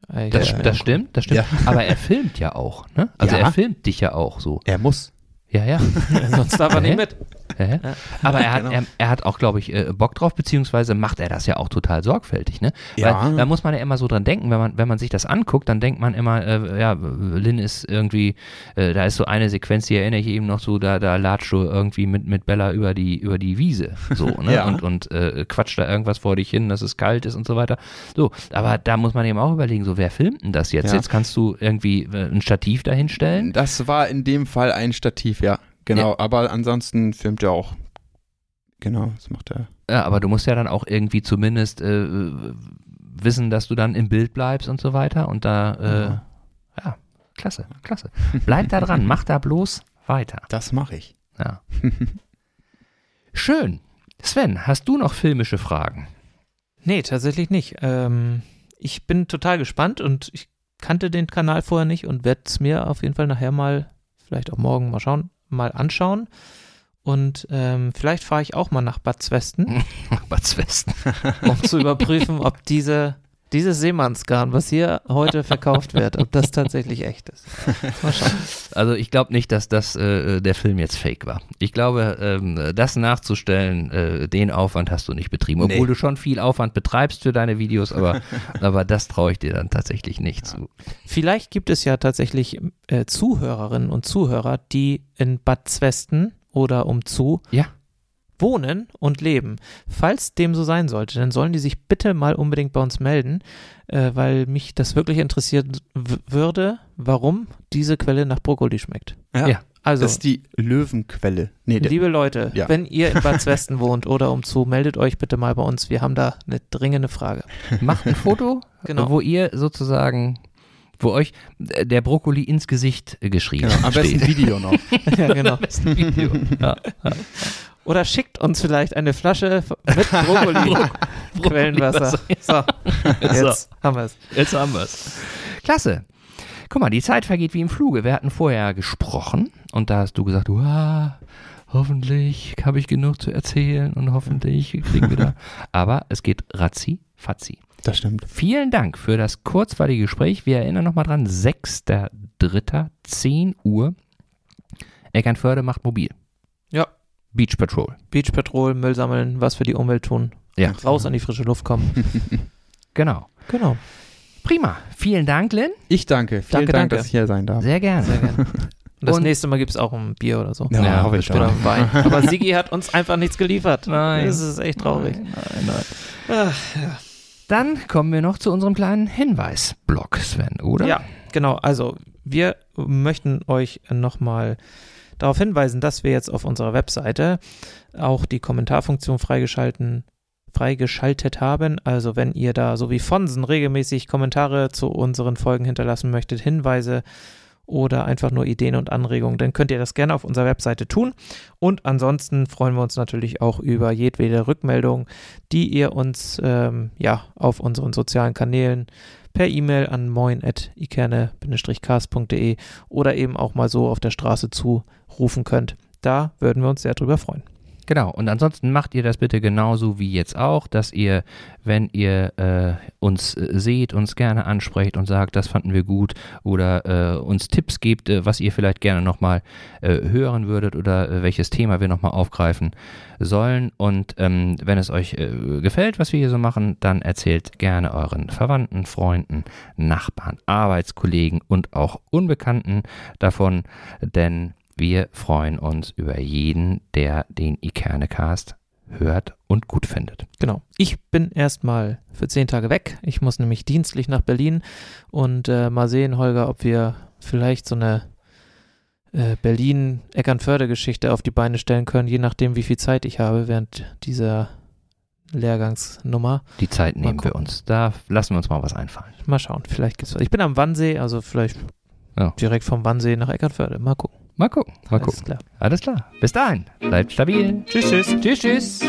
Speaker 1: Das,
Speaker 3: ja,
Speaker 1: das stimmt, das stimmt.
Speaker 2: Ja.
Speaker 1: Aber er filmt ja auch, ne? Also
Speaker 2: Ja.
Speaker 1: er filmt dich ja auch so.
Speaker 2: Er muss.
Speaker 1: Ja, ja.
Speaker 3: Sonst darf er nicht mit.
Speaker 1: Äh? Aber er hat, genau. er, er, hat auch, glaube ich, äh, Bock drauf, beziehungsweise macht er das ja auch total sorgfältig, ne? Ja. Weil, da muss man ja immer so dran denken, wenn man, wenn man sich das anguckt, dann denkt man immer, äh, ja, Lynn ist irgendwie, äh, da ist so eine Sequenz, die erinnere ich eben noch so, da, da latscht du irgendwie mit, mit Bella über die, über die Wiese, so, ne? ja. Und, und äh, quatscht da irgendwas vor dich hin, dass es kalt ist und so weiter. So, aber da muss man eben auch überlegen, so, wer filmt denn das jetzt? Ja. Jetzt kannst du irgendwie äh, ein Stativ dahinstellen.
Speaker 2: Das war in dem Fall ein Stativ, ja. Genau, ja. aber ansonsten filmt er auch. Genau, das macht er.
Speaker 1: Ja, aber du musst ja dann auch irgendwie zumindest äh, wissen, dass du dann im Bild bleibst und so weiter. Und da, äh, ja. ja, klasse, klasse. Bleib da dran, mach da bloß weiter.
Speaker 2: Das mache ich.
Speaker 1: Ja. Schön. Sven, hast du noch filmische Fragen?
Speaker 3: Nee, tatsächlich nicht. Ähm, ich bin total gespannt und ich kannte den Kanal vorher nicht und werde es mir auf jeden Fall nachher mal, vielleicht auch morgen mal schauen, mal anschauen. Und ähm, vielleicht fahre ich auch mal nach Bad Zwesten.
Speaker 1: Bad Zwesten.
Speaker 3: um zu überprüfen, ob diese, dieses Seemannsgarn, was hier heute verkauft wird, ob das tatsächlich echt ist.
Speaker 1: Mal schauen. Also ich glaube nicht, dass das äh, der Film jetzt fake war. Ich glaube, ähm, das nachzustellen, äh, den Aufwand hast du nicht betrieben. Obwohl nee. du schon viel Aufwand betreibst für deine Videos, aber, aber das traue ich dir dann tatsächlich nicht ja. zu.
Speaker 3: Vielleicht gibt es ja tatsächlich äh, Zuhörerinnen und Zuhörer, die in Bad Zwesten oder umzu
Speaker 1: ja.
Speaker 3: Wohnen und leben. Falls dem so sein sollte, dann sollen die sich bitte mal unbedingt bei uns melden, äh, weil mich das wirklich interessieren würde, warum diese Quelle nach Brokkoli schmeckt.
Speaker 2: Ja. ja. Also, das ist die Löwenquelle.
Speaker 3: Nee, liebe Leute, ja. wenn ihr in Bad Westen wohnt oder umzu, meldet euch bitte mal bei uns. Wir haben da eine dringende Frage.
Speaker 1: Macht ein Foto, genau. wo ihr sozusagen wo euch der Brokkoli ins Gesicht geschrieben
Speaker 2: genau, am steht. besten Video noch.
Speaker 3: ja, genau. Am besten Video. Ja, ja. Oder schickt uns vielleicht eine Flasche mit Brokkoli, Quellenwasser. So, jetzt so. haben wir es.
Speaker 1: Jetzt haben wir es. Klasse. Guck mal, die Zeit vergeht wie im Fluge. Wir hatten vorher gesprochen und da hast du gesagt, hoffentlich habe ich genug zu erzählen und hoffentlich kriegen wir da. Aber es geht ratzi fatzi.
Speaker 2: Das stimmt.
Speaker 1: Vielen Dank für das kurzweilige Gespräch. Wir erinnern nochmal dran, 6.3., 10 Uhr. Eckernförde macht mobil. Beach Patrol.
Speaker 3: Beach Patrol, Müll sammeln, was für die Umwelt tun.
Speaker 1: Ja.
Speaker 3: Raus an die frische Luft kommen.
Speaker 1: genau.
Speaker 3: Genau.
Speaker 1: Prima. Vielen Dank, Lynn.
Speaker 2: Ich danke. Vielen danke, Dank, danke. dass ich hier sein darf.
Speaker 1: Sehr gerne. Sehr gerne. Und
Speaker 3: das und nächste Mal gibt es auch ein Bier oder so.
Speaker 2: Ja, ja hoffe ich
Speaker 3: schon. Wein. Aber Sigi hat uns einfach nichts geliefert.
Speaker 1: Nein.
Speaker 3: Das ist echt traurig. Nein, nein, nein.
Speaker 1: Ach, ja. Dann kommen wir noch zu unserem kleinen Hinweisblock, Sven, oder?
Speaker 3: Ja, genau. Also wir möchten euch nochmal darauf hinweisen, dass wir jetzt auf unserer Webseite auch die Kommentarfunktion freigeschalten freigeschaltet haben. Also wenn ihr da so wie Fonsen regelmäßig Kommentare zu unseren Folgen hinterlassen möchtet, Hinweise oder einfach nur Ideen und Anregungen, dann könnt ihr das gerne auf unserer Webseite tun. Und ansonsten freuen wir uns natürlich auch über jedwede Rückmeldung, die ihr uns ähm, ja auf unseren sozialen Kanälen per E-Mail an moin.ikerne-cast.de oder eben auch mal so auf der Straße zurufen könnt. Da würden wir uns sehr drüber freuen.
Speaker 1: Genau, und ansonsten macht ihr das bitte genauso wie jetzt auch, dass ihr, wenn ihr äh, uns äh, seht, uns gerne ansprecht und sagt, das fanden wir gut oder äh, uns Tipps gebt, äh, was ihr vielleicht gerne nochmal äh, hören würdet oder welches Thema wir nochmal aufgreifen sollen. Und ähm, wenn es euch gefällt, was wir hier so machen, dann erzählt gerne euren Verwandten, Freunden, Nachbarn, Arbeitskollegen und auch Unbekannten davon, denn wir freuen uns über jeden, der den Ikernecast hört und gut findet.
Speaker 3: Genau. Ich bin erstmal für zehn Tage weg. Ich muss nämlich dienstlich nach Berlin und äh, mal sehen, Holger, ob wir vielleicht so eine äh, Berlin-Eckernförde-Geschichte auf die Beine stellen können, je nachdem, wie viel Zeit ich habe während dieser Lehrgangsnummer.
Speaker 1: Die Zeit nehmen wir uns. Da lassen wir uns mal was einfallen.
Speaker 3: Mal schauen, vielleicht gibt es was. Ich bin am Wannsee, also vielleicht ja. direkt vom Wannsee nach Eckernförde. Mal gucken.
Speaker 1: Mal gucken. Mal Alles. Klar. Alles klar. Bis dahin. Bleibt stabil.
Speaker 3: Tschüss, tschüss. Tschüss, tschüss.